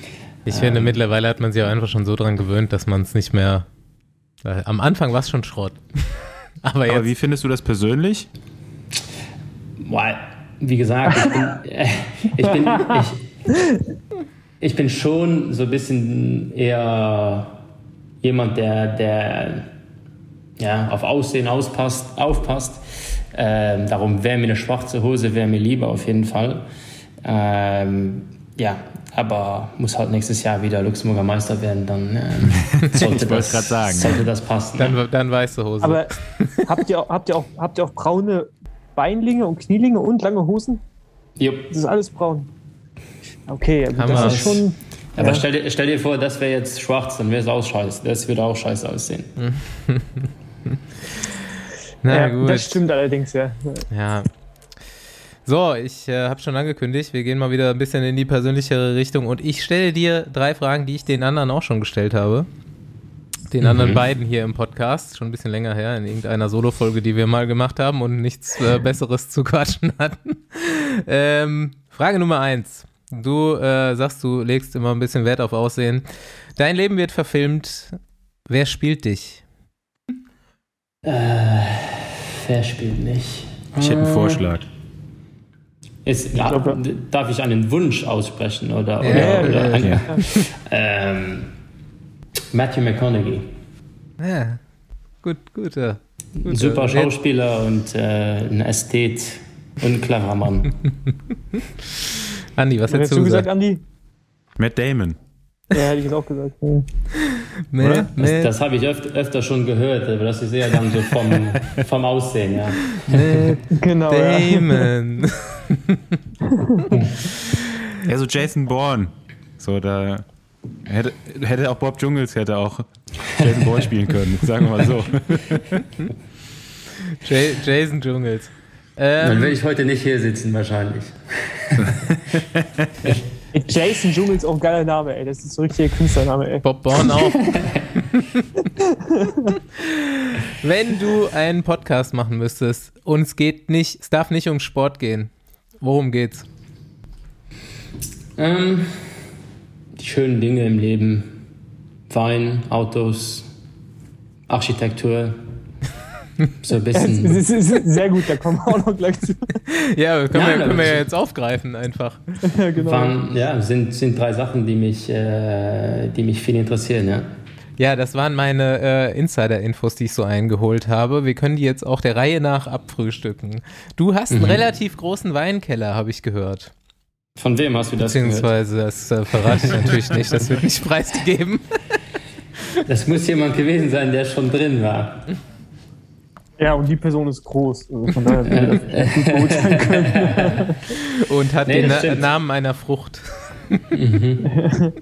Ich finde, ähm, mittlerweile hat man sich auch einfach schon so dran gewöhnt, dass man es nicht mehr. Äh, am Anfang war es schon Schrott. *laughs* aber, jetzt, aber wie findest du das persönlich? Well, wie gesagt, ich bin, äh, *laughs* ich, bin ich, *laughs* ich bin schon so ein bisschen eher jemand, der, der ja, auf Aussehen auspasst, aufpasst. Ähm, darum wäre mir eine schwarze Hose wäre mir lieber auf jeden Fall. Ähm, ja, aber muss halt nächstes Jahr wieder Luxemburger Meister werden, dann *laughs* ähm, sollte, das, sagen, sollte das passen. Dann, ja. dann weiße Hose. Aber habt ihr, habt, ihr auch, habt ihr auch braune Beinlinge und Knielinge und lange Hosen? Jo. Das ist alles braun. Okay, also das ist schon. Aber ja. stell, dir, stell dir vor, das wäre jetzt schwarz, dann wäre es auch scheiße. Das würde auch scheiße aussehen. *laughs* Na ja, gut. Das stimmt allerdings, ja. Ja. So, ich äh, habe schon angekündigt, wir gehen mal wieder ein bisschen in die persönlichere Richtung und ich stelle dir drei Fragen, die ich den anderen auch schon gestellt habe den mhm. anderen beiden hier im Podcast, schon ein bisschen länger her, in irgendeiner Solo-Folge, die wir mal gemacht haben und nichts äh, Besseres zu quatschen hatten. *laughs* Ähm, Frage Nummer eins. Du äh, sagst, du legst immer ein bisschen Wert auf Aussehen. Dein Leben wird verfilmt. Wer spielt dich? Äh, wer spielt mich? Ich hätte einen äh, Vorschlag. Ist, ja, darf ich einen Wunsch aussprechen oder, oder, ja, oder ja, ein, ja. Ähm, Matthew McConaughey. Ja, gut, gut. Ja. Ein super Schauspieler und äh, ein Ästhet und ein klarer Mann. *laughs* Andi, was hättest du gesagt, gesagt, Andi? Matt Damon. Ja, hätte ich jetzt auch gesagt. Das, Matt, das habe ich öfter, öfter schon gehört, aber das ist eher dann so vom, vom Aussehen, ja. Matt Genau. Damon. Ja, so Jason Bourne. So, da hätte, hätte auch Bob Jungels hätte auch Jason Bourne spielen können, sagen wir mal so. Jason Jungles. Dann Ähm, will ich heute nicht hier sitzen, wahrscheinlich. *laughs* Jason Jungle ist auch ein geiler Name, ey. Das ist so ein richtiger Künstlername, ey. Bob Born auch. *laughs* *laughs* Wenn du einen Podcast machen müsstest und es geht nicht, es darf nicht um Sport gehen, worum geht's? Ähm, die schönen Dinge im Leben. Wein, Autos, Architektur. So ein bisschen. *laughs* ist sehr gut, da kommen wir auch noch gleich zu. Ja, können, Nein, wir, können wir ja jetzt aufgreifen einfach. Ja, genau. Waren, ja, sind, sind drei Sachen, die mich, äh, die mich viel interessieren, ja. Ja, das waren meine äh, Insider-Infos, die ich so eingeholt habe. Wir können die jetzt auch der Reihe nach abfrühstücken. Du hast einen relativ großen Weinkeller, habe ich gehört. Von wem hast du das gehört? Beziehungsweise, das äh, verrate ich natürlich nicht, das wird nicht *laughs* preisgegeben. Das muss jemand gewesen sein, der schon drin war. Ja, und die Person ist groß. Also von daher würde ich das gut beurteilen können. *laughs* Und hat Nee, den Na. Namen einer Frucht. *laughs*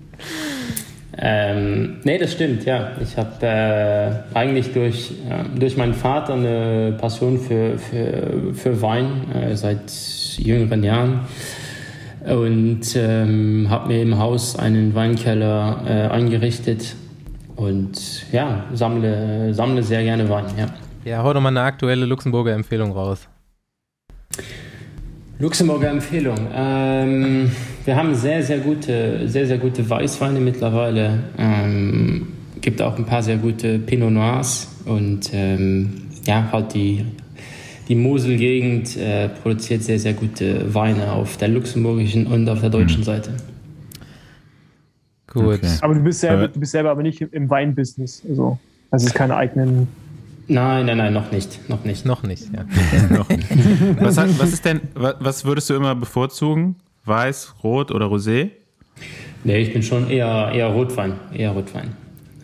Ähm, nee, das stimmt, ja. Ich habe äh, eigentlich durch, äh, durch meinen Vater eine Passion für, für, für Wein äh, seit jüngeren Jahren und ähm, habe mir im Haus einen Weinkeller äh, eingerichtet und ja, sammle, sammle sehr gerne Wein, ja. Ja, hau doch mal eine aktuelle Luxemburger Empfehlung raus. Luxemburger Empfehlung. Ähm, wir haben sehr, sehr gute, sehr, sehr gute Weißweine mittlerweile. Ähm, gibt auch ein paar sehr gute Pinot Noirs und ähm, ja, halt die, die Mosel-Gegend äh, produziert sehr, sehr gute Weine auf der luxemburgischen und auf der deutschen Seite. Gut. Okay. Aber du bist selber, Aber- du bist selber aber nicht im- im Weinbusiness. Also, das ist keine eigenen. Nein, nein, nein, noch nicht, noch nicht. Noch nicht, ja. *laughs* Noch nicht. was, hat, was ist denn, wa- was würdest du immer bevorzugen? Weiß, Rot oder Rosé? Nee, ich bin schon eher, eher Rotwein, eher Rotwein.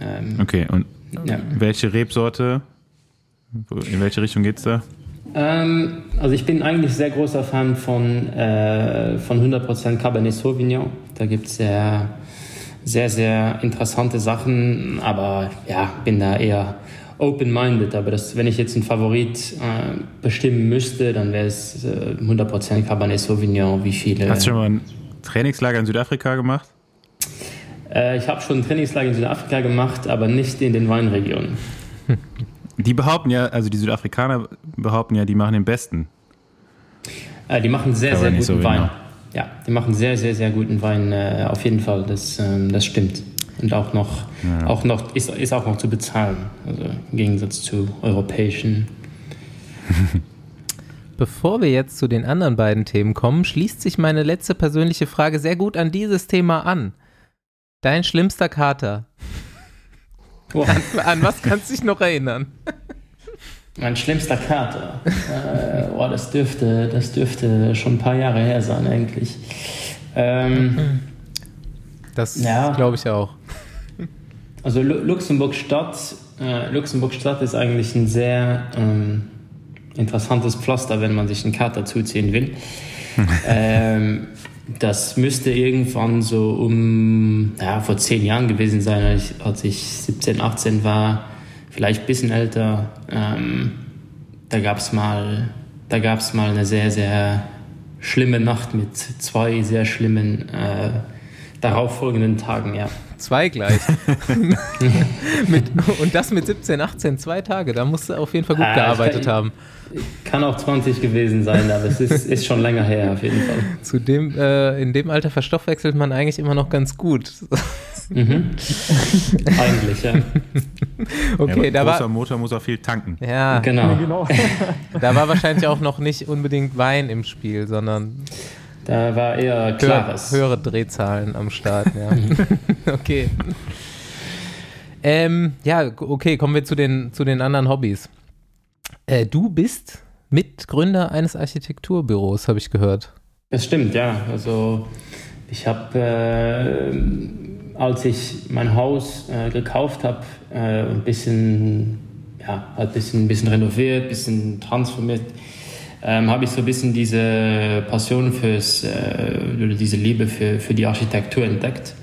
Ähm, Okay, und ja. welche Rebsorte? In welche Richtung geht's da? Ähm, also ich bin eigentlich sehr großer Fan von, äh, von 100% Cabernet Sauvignon. Da gibt es sehr, sehr, sehr interessante Sachen, aber ja, bin da eher open-minded. Aber das, wenn ich jetzt einen Favorit äh, bestimmen müsste, dann wäre es äh, 100% Cabernet Sauvignon. Wie viele? Hast du schon mal ein Trainingslager in Südafrika gemacht? Äh, ich habe schon ein Trainingslager in Südafrika gemacht, aber nicht in den Weinregionen. *laughs* Die behaupten ja, also die Südafrikaner behaupten ja, die machen den besten. Äh, die machen sehr, sehr Cabernet guten Sauvignon. Wein. Ja, die machen sehr, sehr, sehr guten Wein. Äh, auf jeden Fall, das, ähm, das stimmt. Und auch noch, auch noch ist, ist auch noch zu bezahlen. Also im Gegensatz zu europäischen. *laughs* Bevor wir jetzt zu den anderen beiden Themen kommen, schließt sich meine letzte persönliche Frage sehr gut an dieses Thema an. Dein schlimmster Kater. Oh, An was kannst du dich noch erinnern? *laughs* mein schlimmster Kater. äh, oh, das dürfte, das dürfte schon ein paar Jahre her sein eigentlich. Ähm, Das Ja. glaube ich auch. Also Lu Luxemburg Stadt, äh, Luxemburg Stadt ist eigentlich ein sehr ähm, interessantes Pflaster, wenn man sich einen Kater zuziehen will. *laughs* ähm, das müsste irgendwann so um, ja, vor zehn Jahren gewesen sein, als ich, als ich 17, 18 war, vielleicht ein bisschen älter. Ähm, da gab es mal, da gab's mal eine sehr, sehr schlimme Nacht mit zwei sehr schlimmen äh, darauffolgenden Tagen, ja. Zwei gleich. *laughs* *laughs* mit, und das mit 17, 18, zwei Tage. Da musst du auf jeden Fall gut Ah, gearbeitet kann- haben. Kann auch 20 gewesen sein, aber es ist, ist schon länger her auf jeden Fall. *laughs* Zu dem, äh, in dem Alter verstoffwechselt man eigentlich immer noch ganz gut. Mhm. Eigentlich, ja. Okay, ja, da großer war, Motor muss auch viel tanken. ja, Genau. Genau. da war wahrscheinlich auch noch nicht unbedingt Wein im Spiel, sondern Da war eher klares. höhere Drehzahlen am Start. Ja. *laughs* okay. Ähm, ja, okay, kommen wir zu den, zu den anderen Hobbys. Äh, du bist Mitgründer eines Architekturbüros, habe ich gehört. Das stimmt, ja. Also ich habe äh, als ich mein Haus äh, gekauft habe, äh, ein bisschen, ja, halt ein bisschen, ein bisschen renoviert, ein bisschen transformiert, ähm, habe ich so ein bisschen diese Passion fürs, äh, oder diese Liebe für, für die Architektur entdeckt.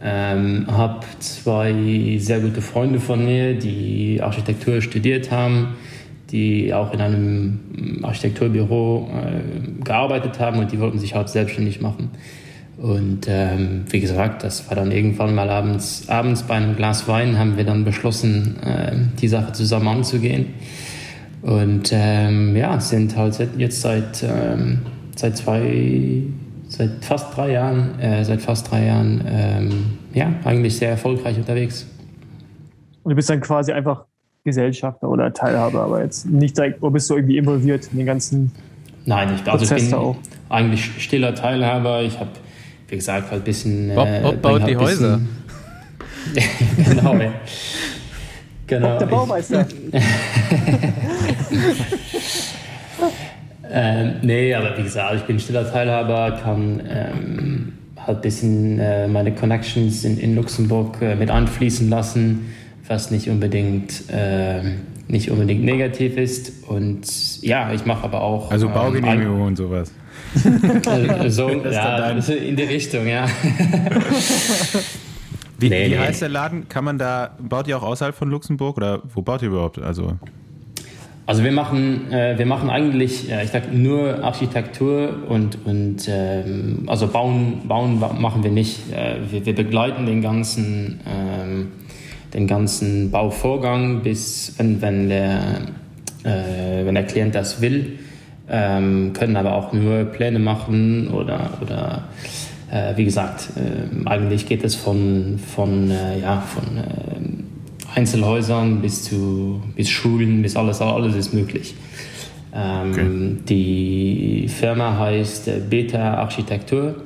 Ähm, habe zwei sehr gute Freunde von mir, die Architektur studiert haben, die auch in einem Architekturbüro äh, gearbeitet haben und die wollten sich halt selbstständig machen. Und ähm, wie gesagt, das war dann irgendwann mal abends, abends bei einem Glas Wein haben wir dann beschlossen, äh, die Sache zusammen anzugehen. Und ähm, ja, sind halt jetzt seit, ähm, seit zwei, seit fast drei Jahren, äh, seit fast drei Jahren, ähm, ja, eigentlich sehr erfolgreich unterwegs. Und du bist dann quasi einfach Gesellschafter oder Teilhaber, aber jetzt nicht direkt, wo bist du irgendwie involviert in den ganzen Nein, ich, also ich bin auch. eigentlich stiller Teilhaber. Ich habe wie gesagt, halt ein bisschen. Bob, Bob äh, baut halt die Häuser. *laughs* genau, ja. Genau. Der Baumeister. *laughs* ähm, nee, aber wie gesagt, ich bin stiller Teilhaber, kann ähm, halt ein bisschen äh, meine Connections in, in Luxemburg äh, mit einfließen lassen, was nicht unbedingt, äh, nicht unbedingt negativ ist. Und ja, ich mache aber auch. Also Baugenehmigung ähm, und sowas. *laughs* so, ja, in die Richtung, ja. *laughs* Wie, nee, wie nee. heißt der Laden? Kann man da, baut ihr auch außerhalb von Luxemburg oder wo baut ihr überhaupt? Also, also wir machen, äh, wir machen eigentlich, äh, ich sag nur Architektur und, und ähm, also bauen, bauen machen wir nicht. Äh, wir, wir, begleiten den ganzen, ähm, den ganzen Bauvorgang bis, wenn, wenn, der, äh, wenn der Klient das will ähm, können aber auch nur Pläne machen oder, oder äh, wie gesagt, äh, eigentlich geht es von, von, äh, ja, von äh, Einzelhäusern bis zu bis Schulen, bis alles, alles ist möglich. Ähm, okay. Die Firma heißt äh, Beta Architektur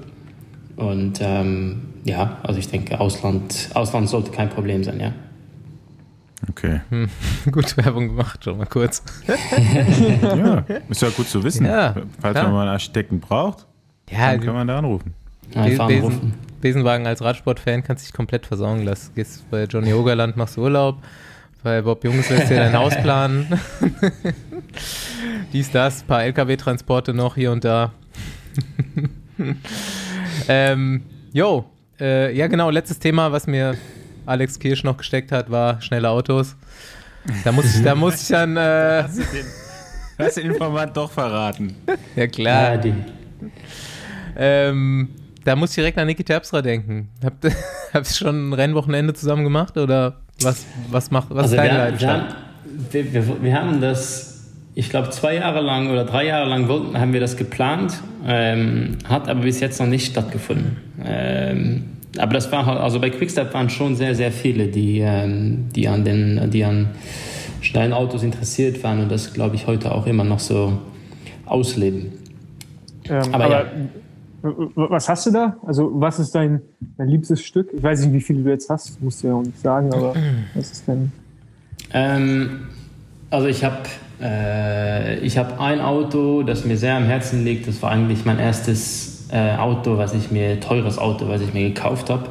und ähm, ja, also ich denke, Ausland, Ausland sollte kein Problem sein, ja. Okay. Hm, *laughs* gut Werbung gemacht, schon mal kurz. *laughs* ja, ist ja gut zu wissen. Ja, Falls klar. man mal einen Architekten braucht, ja, dann kann man da anrufen. Besen, Besen, Besenwagen als Radsportfan kannst dich komplett versauen lassen. Gehst bei Johnny Ogerland, machst Urlaub. Bei Bob Jungs lässt dir dein Haus planen. *laughs* Dies, das, paar LKW-Transporte noch hier und da. *laughs* ähm, jo, äh, ja genau, letztes Thema, was mir Alex Kirsch noch gesteckt hat, war schnelle Autos. Da muss ich, da muss ich dann. Äh, hast, du den, hast den Informant doch verraten. *laughs* ja, klar. Ja, die. Ähm, da muss ich direkt an Niki Terpstra denken. *laughs* Habt ihr schon ein Rennwochenende zusammen gemacht oder was, was macht was also deine Leidenschaft? Wir, wir, wir, haben das, ich glaube, zwei Jahre lang oder drei Jahre lang wollten, haben wir das geplant, ähm, hat aber bis jetzt noch nicht stattgefunden. Ähm, aber das war halt, also bei Quickstep waren schon sehr, sehr viele, die, ähm, die an den, die an schnellen Autos interessiert waren und das, glaube ich, heute auch immer noch so ausleben. Ähm, aber, aber ja. Was hast du da? Also, was ist dein, dein liebstes Stück? Ich weiß nicht, wie viele du jetzt hast, musst du ja auch nicht sagen, aber *clears throat* was ist denn? Ähm, also, ich habe äh, ich hab ein Auto, das mir sehr am Herzen liegt. Das war eigentlich mein erstes äh, Auto, was ich mir, teures Auto, was ich mir gekauft habe.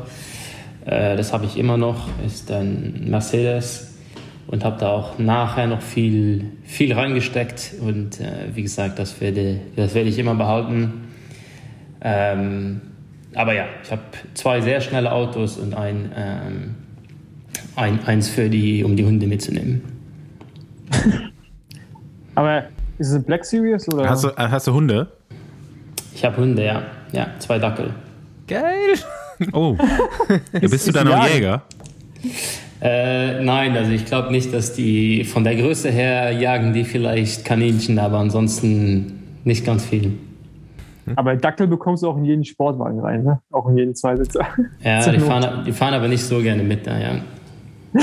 Äh, das habe ich immer noch, ist ein Mercedes und habe da auch nachher noch viel, viel reingesteckt und äh, wie gesagt, das werde, das werde ich immer behalten. Ähm, aber ja, ich habe zwei sehr schnelle Autos und ein, ähm, ein, eins für die, um die Hunde mitzunehmen. *laughs* aber ist es ein Black Series oder? Hast du, hast du Hunde? Ich habe Hunde, ja. Ja, zwei Dackel. Geil. Oh. *laughs* Ja, bist du dann auch Jäger? Äh, nein, also ich glaube nicht, dass die von der Größe her jagen die vielleicht Kaninchen, aber ansonsten nicht ganz viel. Aber Dackel bekommst du auch in jeden Sportwagen rein, ne? Auch in jeden Zweisitzer. *laughs* Ja, die fahren, die fahren aber nicht so gerne mit da, ja. *laughs*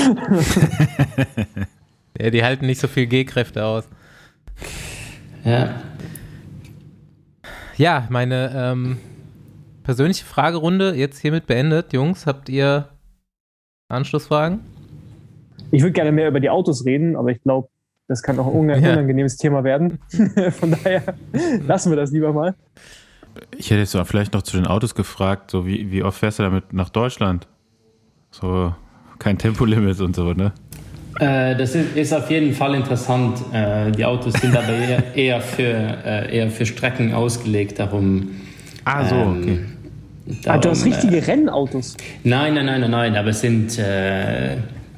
ja, die halten nicht so viel G-Kräfte aus. Ja. Ja, meine ähm, persönliche Fragerunde jetzt hiermit beendet. Jungs, habt ihr Anschlussfragen? Ich würde gerne mehr über die Autos reden, aber ich glaube, das kann auch *laughs* ein unangenehmes ja. Thema werden. *laughs* Von daher lassen wir das lieber mal. Ich hätte jetzt vielleicht noch zu den Autos gefragt, so wie, wie oft fährst du damit nach Deutschland? So kein Tempolimit und so, ne? Äh, das ist, ist, auf jeden Fall interessant. Äh, die Autos sind aber eher, *laughs* eher, für, äh, eher für Strecken ausgelegt, darum. Ah, so, ähm, okay. Darum, ah, du hast richtige Rennautos. Nein, nein, nein, nein, nein, aber es sind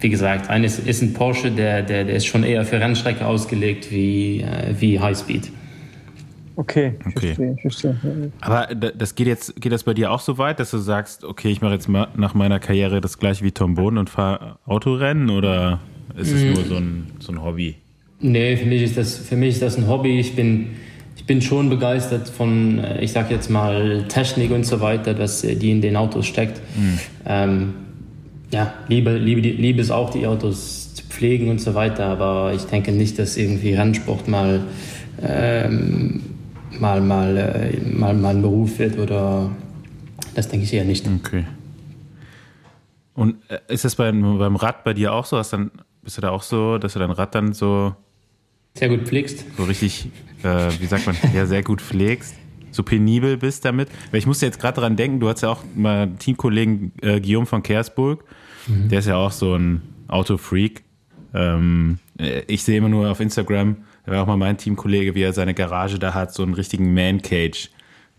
wie gesagt, eines ist ein Porsche, der, der, der ist schon eher für Rennstrecke ausgelegt wie, äh, wie Highspeed. Okay, okay. Verstehe, verstehe. Aber das geht jetzt, geht das bei dir auch so weit, dass du sagst, okay, ich mache jetzt nach meiner Karriere das gleiche wie Tom Boden und fahre Autorennen oder ist es mm. nur so ein, so ein Hobby? Nee, für mich ist das, für mich ist das ein Hobby. Ich bin, ich bin schon begeistert von, äh, ich sag jetzt mal, Technik und so weiter, dass äh, die in den Autos steckt. Mm. Ähm, ja, liebe, liebe, liebe es auch, die Autos zu pflegen und so weiter, aber ich denke nicht, dass irgendwie Rennsport mal, ähm, mal, mal, äh, mal, mal ein Beruf wird oder das denke ich eher nicht. Okay. Und äh, ist das beim, beim Rad bei dir auch so? Hast dann, bist du da auch so, dass du dein Rad dann so sehr gut pflegst? So richtig, äh, wie sagt man, ja, sehr gut pflegst? So penibel bist damit. Weil ich musste jetzt gerade daran denken, du hast ja auch mal Teamkollegen äh, Guillaume von Kersburg, mhm. der ist ja auch so ein Autofreak. Ähm, äh, ich sehe immer nur auf Instagram, da war auch mal mein Teamkollege, wie er seine Garage da hat, so einen richtigen Man-Cage.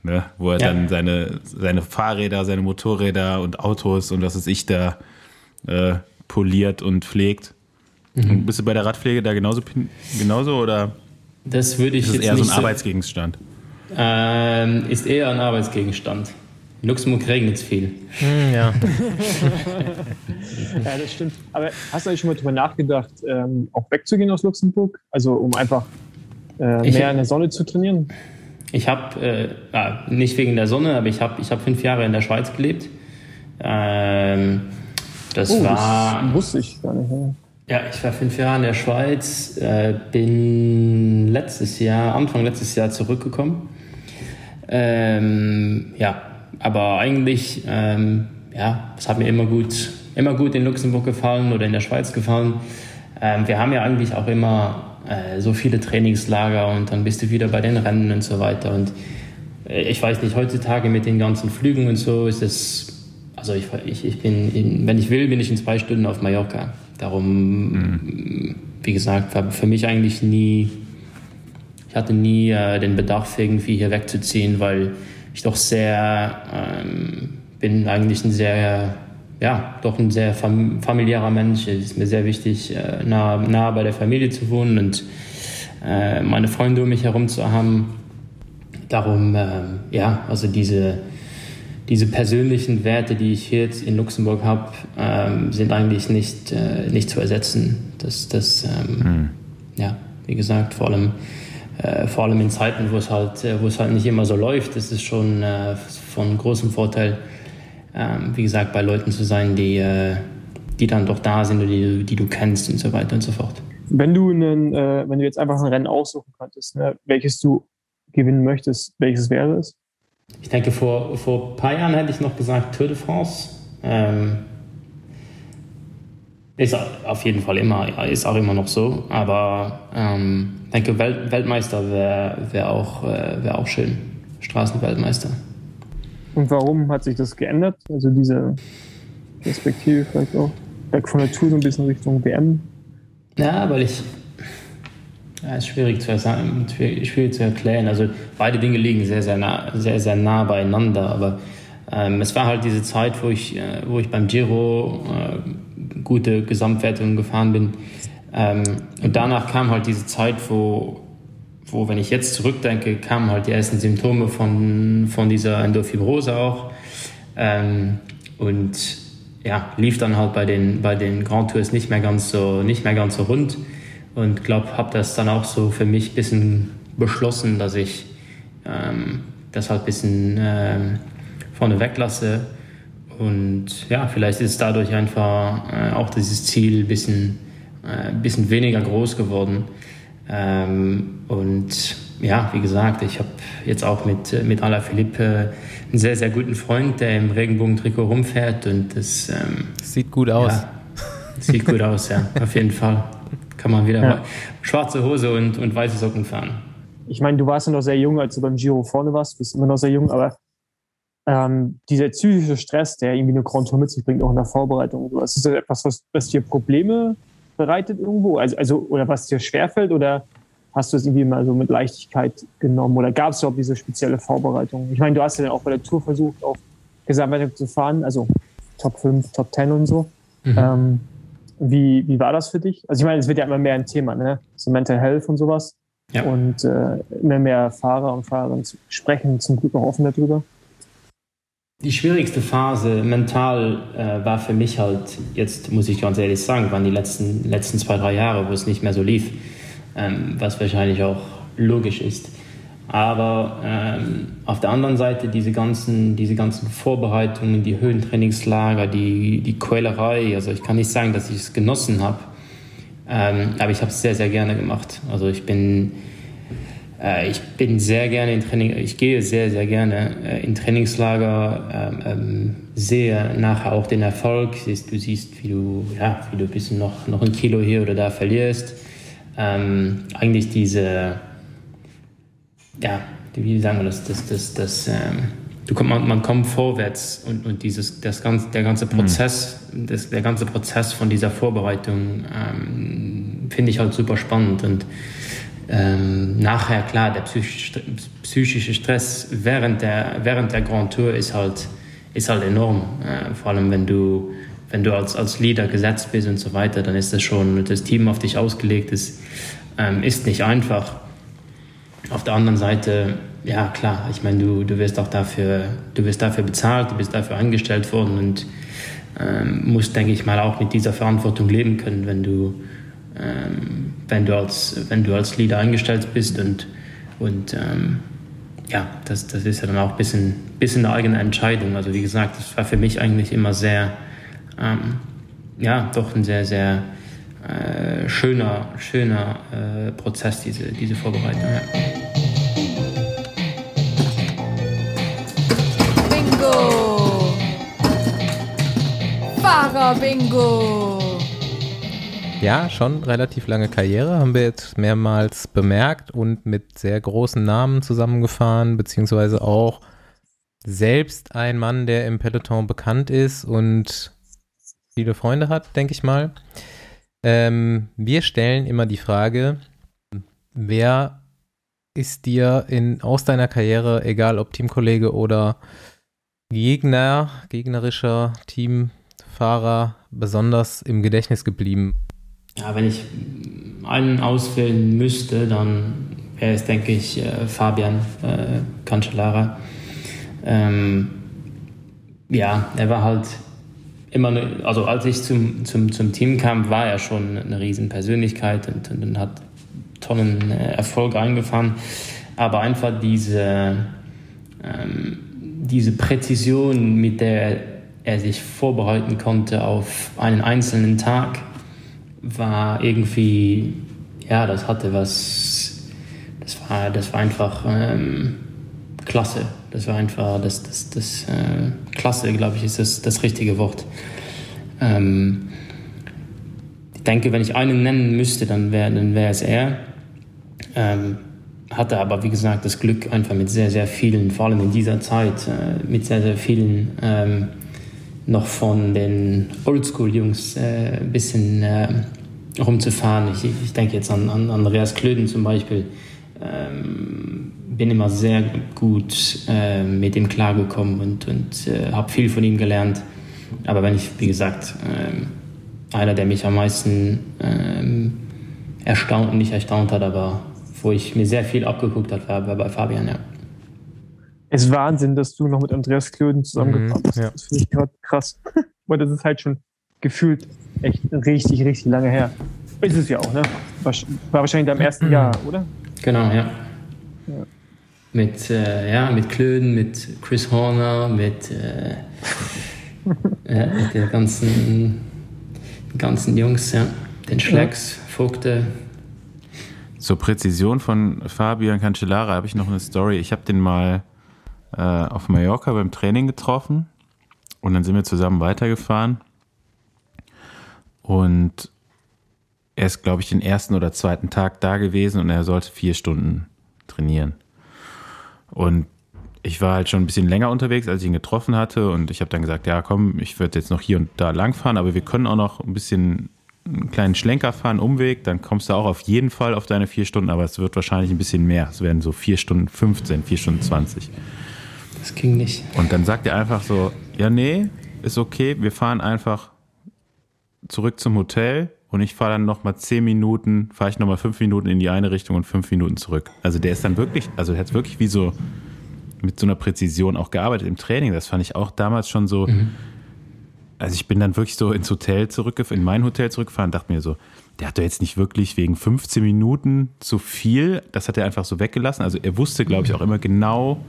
Ne, wo er ja. dann seine, seine Fahrräder, seine Motorräder und Autos und was weiß ich da äh, poliert und pflegt. Mhm. Und bist du bei der Radpflege da genauso, genauso oder? Das würde ich ist jetzt eher so ein Arbeitsgegenstand. Ähm, ist eher ein Arbeitsgegenstand. In Luxemburg regnet es viel. Hm, ja. *laughs* ja, das stimmt. Aber hast du eigentlich schon mal darüber nachgedacht, ähm, auch wegzugehen aus Luxemburg? Also um einfach äh, ich, mehr in der Sonne zu trainieren? Ich habe, äh, ja, nicht wegen der Sonne, aber ich habe ich hab fünf Jahre in der Schweiz gelebt. Ähm, das oh, war. Das wusste ich gar nicht. Ja. Ja, ich war fünf Jahre in der Schweiz, äh, bin letztes Jahr, Anfang letztes Jahr zurückgekommen. Ähm, ja, aber eigentlich, ähm, ja, es hat mir immer gut, immer gut in Luxemburg gefallen oder in der Schweiz gefallen. Ähm, wir haben ja eigentlich auch immer äh, so viele Trainingslager und dann bist du wieder bei den Rennen und so weiter. Und äh, ich weiß nicht, heutzutage mit den ganzen Flügen und so ist es, also ich, ich, ich bin, in, wenn ich will, bin ich in zwei Stunden auf Mallorca. Darum, mhm. wie gesagt, war für mich eigentlich nie, ich hatte nie äh, den Bedarf, irgendwie hier wegzuziehen, weil ich doch sehr, ähm, bin eigentlich ein sehr, ja, doch ein sehr fam familiärer Mensch. Es ist mir sehr wichtig, äh, nah, nah bei der Familie zu wohnen und äh, meine Freunde um mich herum zu haben. Darum, äh, ja, also diese, diese persönlichen Werte, die ich hier jetzt in Luxemburg habe, ähm, sind eigentlich nicht, äh, nicht zu ersetzen. Das, das ähm, mhm. ja, wie gesagt, vor allem, äh, vor allem in Zeiten, wo es, halt, äh, wo es halt nicht immer so läuft, ist es schon äh, von großem Vorteil, ähm, wie gesagt, bei Leuten zu sein, die, äh, die dann doch da sind und die, die du kennst und so weiter und so fort. Wenn du, einen, äh, wenn du jetzt einfach ein Rennen aussuchen könntest, ne, welches du gewinnen möchtest, welches wäre es? Ich denke, vor, vor ein paar Jahren hätte ich noch gesagt Tour de France. Ähm, ist auf jeden Fall immer, ist auch immer noch so. Aber ähm, denke, Welt, Weltmeister wäre wär auch, äh, wär auch schön. Straßenweltmeister. Und warum hat sich das geändert? Also diese Perspektive vielleicht auch weg von der Tour so ein bisschen Richtung WM? Ja, weil ich, ja, ist schwierig zu, schwierig zu erklären. Also beide Dinge liegen sehr, sehr nah, sehr, sehr nah beieinander. Aber ähm, es war halt diese Zeit, wo ich, äh, wo ich beim Giro äh, gute Gesamtwertungen gefahren bin. Ähm, und danach kam halt diese Zeit, wo, wo, wenn ich jetzt zurückdenke, kamen halt die ersten Symptome von, von dieser Endofibrose auch. Ähm, und ja, lief dann halt bei den, bei den Grand Tours nicht mehr ganz so, nicht mehr ganz so rund und glaube, habe das dann auch so für mich ein bisschen beschlossen, dass ich ähm, das halt ein bisschen ähm, vorne weglasse. Und ja, vielleicht ist dadurch einfach äh, auch dieses Ziel ein bisschen, äh, bisschen weniger groß geworden. Ähm, und ja, wie gesagt, ich habe jetzt auch mit, mit Ala Philippe einen sehr, sehr guten Freund, der im Regenbogen-Trikot rumfährt. Und das ähm, sieht gut aus. Ja, sieht gut aus, ja, auf jeden Fall kann man wieder ja. schwarze Hose und, und weiße Socken fahren. Ich meine, du warst ja noch sehr jung, als du beim Giro vorne warst, bist immer noch sehr jung, aber ähm, dieser psychische Stress, der irgendwie eine Grand Tour mit sich bringt, auch in der Vorbereitung. Ist das etwas, was, was dir Probleme bereitet irgendwo? Also, also, oder was dir schwerfällt? Oder hast du es irgendwie mal so mit Leichtigkeit genommen? Oder gab es überhaupt diese spezielle Vorbereitung? Ich meine, du hast ja auch bei der Tour versucht, auf Gesamtwertung zu fahren, also Top 5, Top 10 und so. Mhm. Ähm, wie, wie war das für dich? Also ich meine, es wird ja immer mehr ein Thema, ne? So Mental Health und sowas. Ja. Und äh, immer mehr Fahrer und Fahrerinnen sprechen zum Glück auch offen darüber. Die schwierigste Phase mental äh, war für mich halt, jetzt muss ich ganz ehrlich sagen, waren die letzten, letzten zwei, drei Jahre, wo es nicht mehr so lief, ähm, was wahrscheinlich auch logisch ist. Aber ähm, auf der anderen Seite diese ganzen, diese ganzen Vorbereitungen, die Höhentrainingslager, die, die Quälerei, also ich kann nicht sagen, dass ich es genossen habe, ähm, aber ich habe es sehr, sehr gerne gemacht. Also ich bin, ich bin sehr gerne in Training, ich gehe sehr, sehr gerne äh, in Trainingslager, ähm, ähm, sehe nachher auch den Erfolg, du siehst, wie du, ja, wie du ein bisschen noch, noch ein Kilo hier oder da verlierst. Ähm, eigentlich diese ja, wie sagen wir das, das, das, das ähm, du kommt, man, man kommt vorwärts und, und dieses, das ganze, der ganze mhm. Prozess, mhm. das, der ganze Prozess von dieser Vorbereitung ähm, finde ich halt super spannend und ähm, nachher klar, der psychische, Stress während der, während der Grand Tour ist halt, ist halt enorm, äh, vor allem wenn du wenn du als, als Leader gesetzt bist und so weiter, dann ist das schon, das Team auf dich ausgelegt ist, ähm, ist nicht einfach. Auf der anderen Seite, ja klar, ich meine, du, du wirst auch dafür, du wirst dafür bezahlt, du bist dafür angestellt worden und ähm, musst, denke ich mal, auch mit dieser Verantwortung leben können, wenn du, ähm, wenn du, als, wenn du als Leader eingestellt bist und, und ähm, ja, das, das ist ja dann auch ein bisschen, bisschen eine eigene Entscheidung. Also wie gesagt, das war für mich eigentlich immer sehr, ähm, ja, doch ein sehr, sehr äh, schöner, schöner äh, Prozess, diese, diese Vorbereitung. Ja. Bingo! Fahrer-Bingo! Ja, schon relativ lange Karriere, haben wir jetzt mehrmals bemerkt und mit sehr großen Namen zusammengefahren, beziehungsweise auch selbst ein Mann, der im Peloton bekannt ist und viele Freunde hat, denke ich mal. Ähm, wir stellen immer die Frage, wer ist dir in, aus deiner Karriere, egal ob Teamkollege oder Gegner, gegnerischer Teamfahrer, besonders im Gedächtnis geblieben? Ja, wenn ich einen auswählen müsste, dann wäre es, denke ich, äh, Fabian äh, Cancellara. Ähm, ja, er war halt immer, eine, also als ich zum, zum, zum Team kam, war er schon eine Riesenpersönlichkeit und, und, und hat tollen äh, Erfolg eingefahren. Aber einfach diese, ähm, diese Präzision, mit der er sich vorbereiten konnte auf einen einzelnen Tag, war irgendwie, ja, das hatte was, das war, das war einfach ähm, klasse. Das war einfach, das, das, das äh, klasse, glaube ich, ist das, das richtige Wort. Ähm, ich denke, wenn ich einen nennen müsste, dann wäre dann wär es er. Ähm, hatte aber, wie gesagt, das Glück, einfach mit sehr, sehr vielen, vor allem in dieser Zeit, äh, mit sehr, sehr vielen ähm, noch von den Oldschool-Jungs äh, ein bisschen äh, rumzufahren. Ich, ich denke jetzt an, an Andreas Klöden zum Beispiel. Ähm, bin immer sehr gut äh, mit ihm klargekommen und, und äh, habe viel von ihm gelernt. Aber wenn ich, wie gesagt, ähm, einer, der mich am meisten ähm, erstaunt, nicht erstaunt hat, aber wo ich mir sehr viel abgeguckt habe, war, war bei Fabian, ja. Es ist Wahnsinn, dass du noch mit Andreas Klöden zusammengekommen bist. Mhm, ja. Das finde ich gerade krass. Weil das ist halt schon gefühlt echt richtig, richtig lange her. Ist es ja auch, ne? War, war wahrscheinlich deinem ersten mhm. Jahr, oder? Genau, ja. ja. Mit, äh, ja, mit Klöden, mit Chris Horner, mit, äh, *laughs* ja, mit den ganzen, ganzen Jungs, ja. Den Schlecks, Vogte. Zur Präzision von Fabian Cancellara habe ich noch eine Story. Ich habe den mal äh, auf Mallorca beim Training getroffen und dann sind wir zusammen weitergefahren. Und er ist, glaube ich, den ersten oder zweiten Tag da gewesen und er sollte vier Stunden trainieren. Und ich war halt schon ein bisschen länger unterwegs, als ich ihn getroffen hatte. Und ich habe dann gesagt, ja komm, ich würde jetzt noch hier und da langfahren, aber wir können auch noch ein bisschen einen kleinen Schlenker fahren, Umweg, dann kommst du auch auf jeden Fall auf deine vier Stunden, aber es wird wahrscheinlich ein bisschen mehr. Es werden so vier Stunden 15, vier Stunden 20. Das ging nicht. Und dann sagt er einfach so, ja nee, ist okay, wir fahren einfach zurück zum Hotel und ich fahre dann nochmal zehn Minuten, fahre ich nochmal fünf Minuten in die eine Richtung und fünf Minuten zurück. Also der ist dann wirklich, also der hat wirklich wie so mit so einer Präzision auch gearbeitet im Training. Das fand ich auch damals schon so. Also ich bin dann wirklich so ins Hotel zurückgefahren, in mein Hotel zurückgefahren und dachte mir so, der hat doch jetzt nicht wirklich wegen 15 Minuten zu viel, das hat er einfach so weggelassen. Also er wusste, glaube ich, auch immer genau,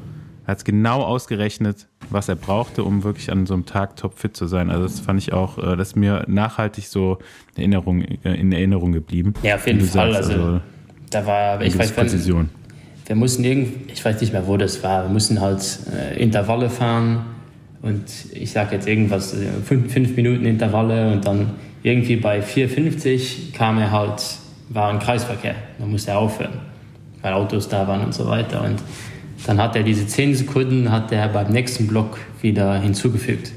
hat es genau ausgerechnet, was er brauchte, um wirklich an so einem Tag topfit zu sein. Also das fand ich auch, äh, das ist mir nachhaltig so in Erinnerung, äh, in Erinnerung geblieben. Ja, auf jeden Fall. sagst, also, da war, ich weiß, Präzision. wir mussten irgend, ich weiß nicht mehr, wo das war, wir mussten halt äh, Intervalle fahren und ich sag jetzt irgendwas, äh, fünf, fünf Minuten Intervalle und dann irgendwie bei 4,50 kam er halt, war ein Kreisverkehr, dann musste er aufhören, weil Autos da waren und so weiter und dann hat er diese 10 Sekunden hat er beim nächsten Block wieder hinzugefügt,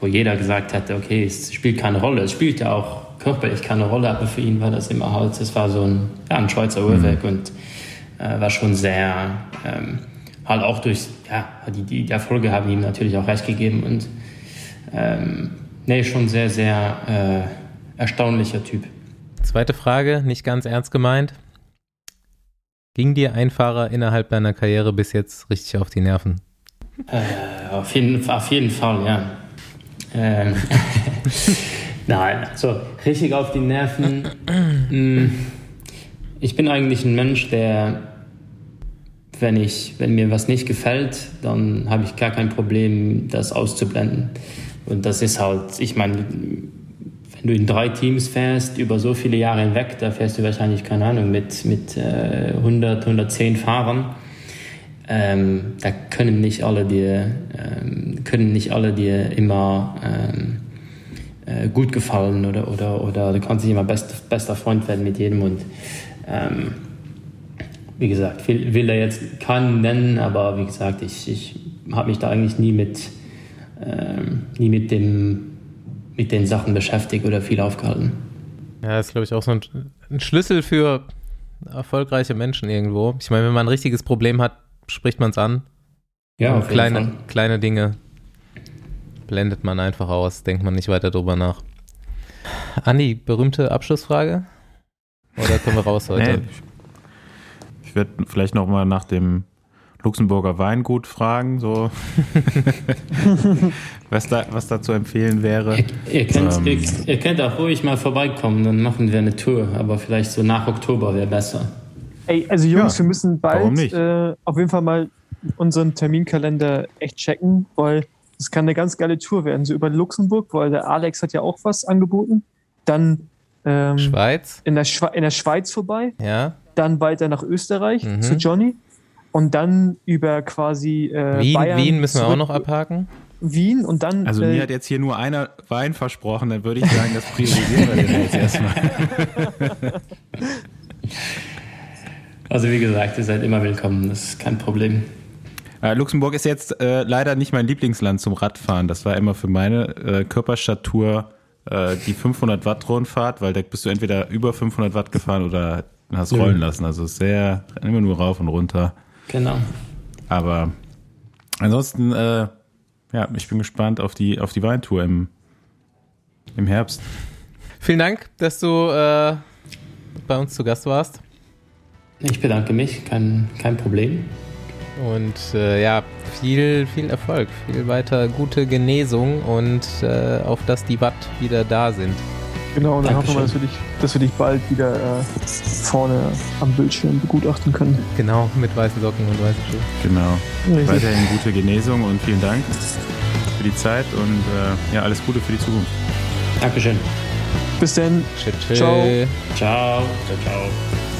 wo jeder gesagt hatte, okay, es spielt keine Rolle, es spielt ja auch körperlich keine Rolle, aber für ihn war das immer halt, es war so ein, ja, ein Schweizer Uhrwerk und äh, war schon sehr, ähm, halt auch durch, ja, die, die, die Erfolge haben ihm natürlich auch recht gegeben und ähm, nee, schon sehr, sehr äh, erstaunlicher Typ. Zweite Frage, nicht ganz ernst gemeint. Ging dir ein Fahrer innerhalb deiner Karriere bis jetzt richtig auf die Nerven? Äh, auf, jeden, auf jeden Fall, ja. Ähm, *laughs* Nein, also richtig auf die Nerven. Mm, ich bin eigentlich ein Mensch, der, wenn, ich, wenn mir was nicht gefällt, dann habe ich gar kein Problem, das auszublenden. Und das ist halt, ich meine, wenn du in drei Teams fährst, über so viele Jahre hinweg, da fährst du wahrscheinlich, keine Ahnung, mit, mit äh, 100, 110 Fahrern. Ähm, da können nicht alle dir, ähm, können nicht alle dir immer ähm, äh, gut gefallen oder, oder, oder du kannst nicht immer best, bester Freund werden mit jedem und ähm, wie gesagt, will, will er jetzt keinen nennen, aber wie gesagt, ich, ich habe mich da eigentlich nie mit, ähm, nie mit, dem, mit den Sachen beschäftigt oder viel aufgehalten. Ja, das ist, glaube ich, auch so ein, ein Schlüssel für erfolgreiche Menschen irgendwo. Ich meine, wenn man ein richtiges Problem hat, spricht man es an. Ja, auf jeden kleine, Fall. kleine Dinge blendet man einfach aus, denkt man nicht weiter drüber nach. Andi, berühmte Abschlussfrage? Oder können wir raus heute? Nee, ich ich werde vielleicht noch mal nach dem Luxemburger Weingut fragen, so *laughs* was, da, was da zu empfehlen wäre. Ihr, ihr, könnt, Ähm. ihr, ihr könnt auch ruhig mal vorbeikommen, dann machen wir eine Tour, aber vielleicht so nach Oktober wäre besser. Ey, also Jungs, Ja, wir müssen bald äh, auf jeden Fall mal unseren Terminkalender echt checken, weil es kann eine ganz geile Tour werden. So über Luxemburg, weil der Alex hat ja auch was angeboten. Dann ähm, Schweiz? in, der Schwe in der Schweiz vorbei, Ja. dann weiter nach Österreich Mhm. zu Johnny und dann über quasi äh, Wien, Bayern Wien müssen wir auch noch abhaken. Wien und dann Also äh, mir hat jetzt hier nur einer Wein versprochen, dann würde ich sagen, das priorisieren wir jetzt erstmal. *laughs* Also wie gesagt, ihr seid immer willkommen, das ist kein Problem. Äh, Luxemburg ist jetzt äh, leider nicht mein Lieblingsland zum Radfahren. Das war immer für meine äh, Körperstatur äh, die 500 Watt Rundfahrt, weil da bist du entweder über 500 Watt gefahren oder hast Ja. rollen lassen. Also sehr immer nur rauf und runter. Genau. Aber ansonsten, äh, ja, ich bin gespannt auf die auf die Weintour im im Herbst. Vielen Dank, dass du äh, bei uns zu Gast warst. Ich bedanke mich, kein, kein Problem. Und äh, ja, viel, viel Erfolg, viel weiter gute Genesung und äh, auf dass die Watt wieder da sind. Genau, und dann hoffen wir, dass wir, dich, dass wir dich bald wieder äh, vorne am Bildschirm begutachten können. Genau, mit weißen Socken und weißen Schuhen. Genau. Richtig. Weiterhin gute Genesung und vielen Dank für die Zeit und äh, ja, alles Gute für die Zukunft. Dankeschön. Bis dann. Tschüss. Ciao. Ciao. Ciao, ciao.